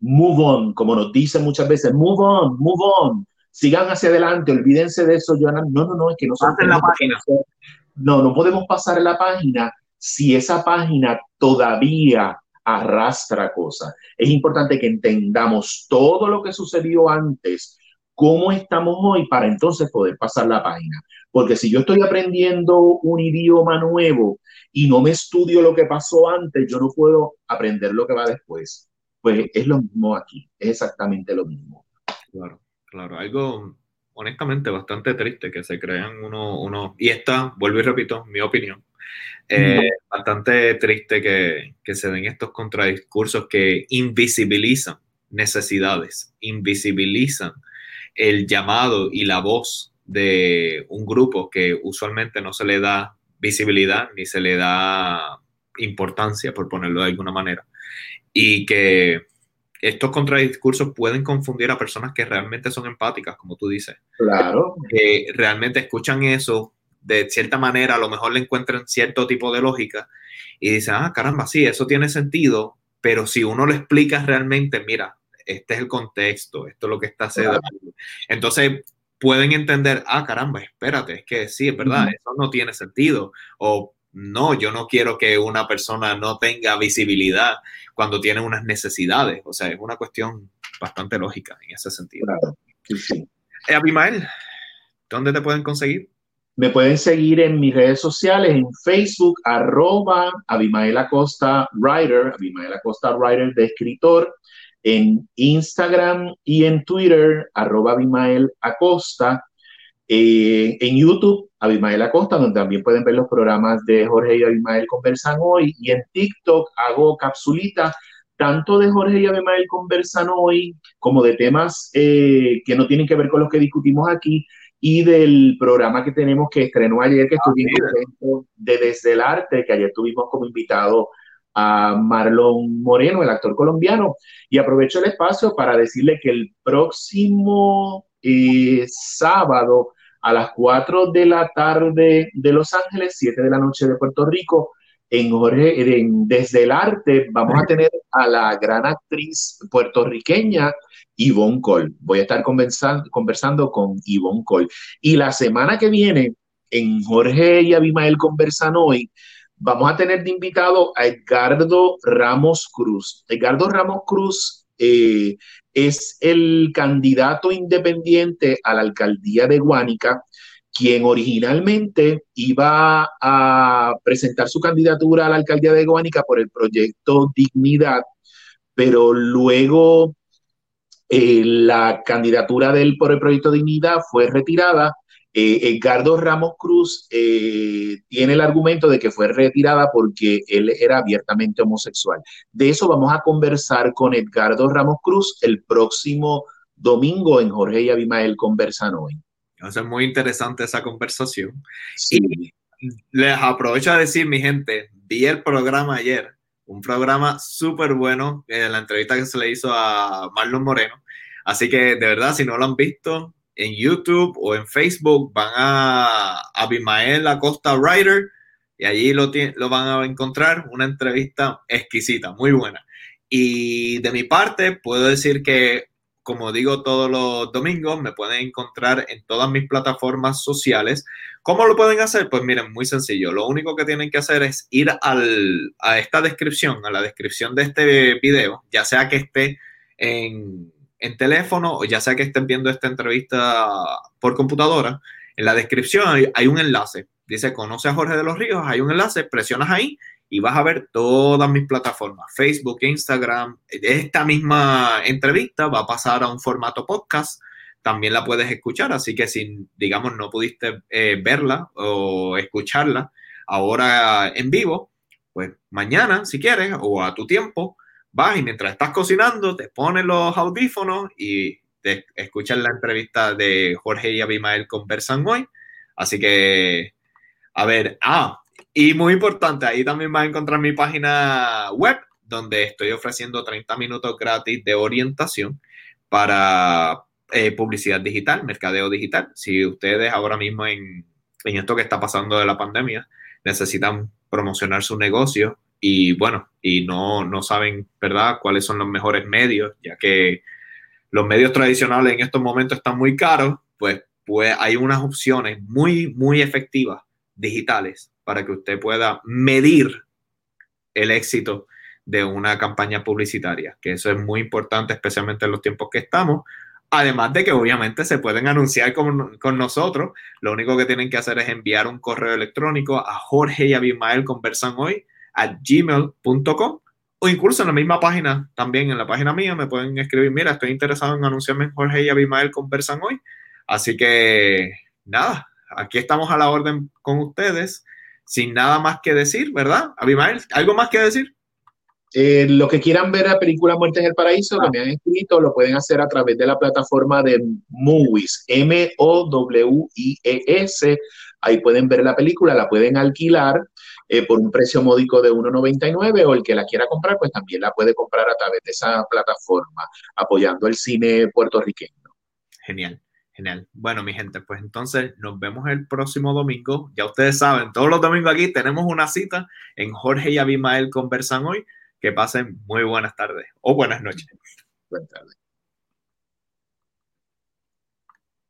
Speaker 2: move on, como nos dicen muchas veces, move on, move on, sigan hacia adelante, olvídense de eso, Joana. No, no, no, es que
Speaker 1: la página.
Speaker 2: No, no podemos pasar la página si esa página todavía arrastra cosas. Es importante que entendamos todo lo que sucedió antes, cómo estamos hoy, para entonces poder pasar la página. Porque si yo estoy aprendiendo un idioma nuevo y no me estudio lo que pasó antes, yo no puedo aprender lo que va después. Pues es lo mismo aquí, es exactamente lo mismo.
Speaker 1: Claro, claro, algo honestamente bastante triste que se crean uno, uno y esta, vuelvo y repito, mi opinión, eh, bastante triste que, que, se den estos contradiscursos que invisibilizan necesidades, invisibilizan el llamado y la voz de un grupo que usualmente no se le da visibilidad ni se le da importancia, por ponerlo de alguna manera, y que estos contradiscursos pueden confundir a personas que realmente son empáticas, como tú dices.
Speaker 2: Claro.
Speaker 1: Que realmente escuchan eso, de cierta manera, a lo mejor le encuentran cierto tipo de lógica y dicen, ah, caramba, sí, eso tiene sentido, pero si uno lo explica realmente, mira, este es el contexto, esto es lo que está haciendo. Entonces pueden entender, ah, caramba, espérate, es que sí, es verdad, eso no tiene sentido. O no, yo no quiero que una persona no tenga visibilidad cuando tiene unas necesidades. O sea, es una cuestión bastante lógica en ese sentido.
Speaker 2: Claro, sí, sí.
Speaker 1: Eh, Abimael, ¿dónde te pueden conseguir?
Speaker 2: Me pueden seguir en mis redes sociales, en Facebook, arroba Abimael Acosta Writer, Abimael Acosta Writer de escritor, en Instagram y en Twitter, arroba Abimael Acosta, eh, en YouTube, Abimael Acosta, donde también pueden ver los programas de Jorge y Abimael Conversan Hoy, y en TikTok hago capsulitas tanto de Jorge y Abimael Conversan Hoy, como de temas eh, que no tienen que ver con los que discutimos aquí, y del programa que tenemos que estrenó ayer, que ah, de Desde el Arte, que ayer tuvimos como invitado a Marlon Moreno, el actor colombiano. Y aprovecho el espacio para decirle que el próximo eh, sábado a las 4 de la tarde de Los Ángeles, 7 de la noche de Puerto Rico, en Jorge, desde el arte vamos a tener a la gran actriz puertorriqueña Yvonne Cole. Voy a estar conversando, conversando con Yvonne Cole. Y la semana que viene, en Jorge y Abimael conversan hoy, Vamos a tener de invitado a Edgardo Ramos Cruz. Edgardo Ramos Cruz eh, es el candidato independiente a la alcaldía de Guánica, quien originalmente iba a presentar su candidatura a la alcaldía de Guánica por el proyecto Dignidad, pero luego eh, la candidatura de él por el proyecto Dignidad fue retirada eh, Edgardo Ramos Cruz eh, tiene el argumento de que fue retirada porque él era abiertamente homosexual. De eso vamos a conversar con Edgardo Ramos Cruz el próximo domingo en Jorge y Abimael Conversan hoy.
Speaker 1: Ser muy interesante esa conversación. Sí. les aprovecho a decir, mi gente, vi el programa ayer, un programa súper bueno, en la entrevista que se le hizo a Marlon Moreno. Así que de verdad, si no lo han visto, en YouTube o en Facebook, van a Abimael Acosta Writer y allí lo, lo van a encontrar una entrevista exquisita, muy buena. Y de mi parte, puedo decir que, como digo todos los domingos, me pueden encontrar en todas mis plataformas sociales. ¿Cómo lo pueden hacer? Pues miren, muy sencillo. Lo único que tienen que hacer es ir al, a esta descripción, a la descripción de este video, ya sea que esté en en teléfono o ya sea que estén viendo esta entrevista por computadora, en la descripción hay, un enlace. Dice, conoce a Jorge de los Ríos, hay un enlace, presionas ahí y vas a ver todas mis plataformas, Facebook, Instagram. Esta misma entrevista va a pasar a un formato podcast, también la puedes escuchar, así que si, digamos, no pudiste eh, verla o escucharla ahora en vivo, pues mañana, si quieres, o a tu tiempo, vas y mientras estás cocinando te pones los audífonos y te escuchas la entrevista de Jorge y Abimael conversan hoy. Así que, a ver, ah, y muy importante, ahí también vas a encontrar mi página web donde estoy ofreciendo 30 minutos gratis de orientación para eh, publicidad digital, mercadeo digital. Si ustedes ahora mismo en, en esto que está pasando de la pandemia necesitan promocionar su negocio y bueno, y no, no saben, ¿verdad?, cuáles son los mejores medios, ya que los medios tradicionales en estos momentos están muy caros, pues, pues hay unas opciones muy, muy efectivas digitales para que usted pueda medir el éxito de una campaña publicitaria, que eso es muy importante, especialmente en los tiempos que estamos. Además de que obviamente se pueden anunciar con, con nosotros, lo único que tienen que hacer es enviar un correo electrónico a Jorge y Abimael Conversan Hoy a gmail.com o incluso en la misma página, también en la página mía, me pueden escribir, mira, estoy interesado en anunciarme en Jorge y Abimael conversan hoy. Así que, nada, aquí estamos a la orden con ustedes, sin nada más que decir, ¿verdad? Abimael, ¿algo más que decir?
Speaker 2: Eh, lo que quieran ver la película Muerte en el Paraíso, que me han escrito, lo pueden hacer a través de la plataforma de Movies, M-O-W-I-E-S. Ahí pueden ver la película, la pueden alquilar eh, por un precio módico de 1,99 o el que la quiera comprar, pues también la puede comprar a través de esa plataforma, apoyando el cine puertorriqueño.
Speaker 1: Genial. Genial. Bueno, mi gente, pues entonces nos vemos el próximo domingo. Ya ustedes saben, todos los domingos aquí tenemos una cita en Jorge y Abimael Conversan Hoy. Que pasen muy buenas tardes o buenas noches. Buenas tardes.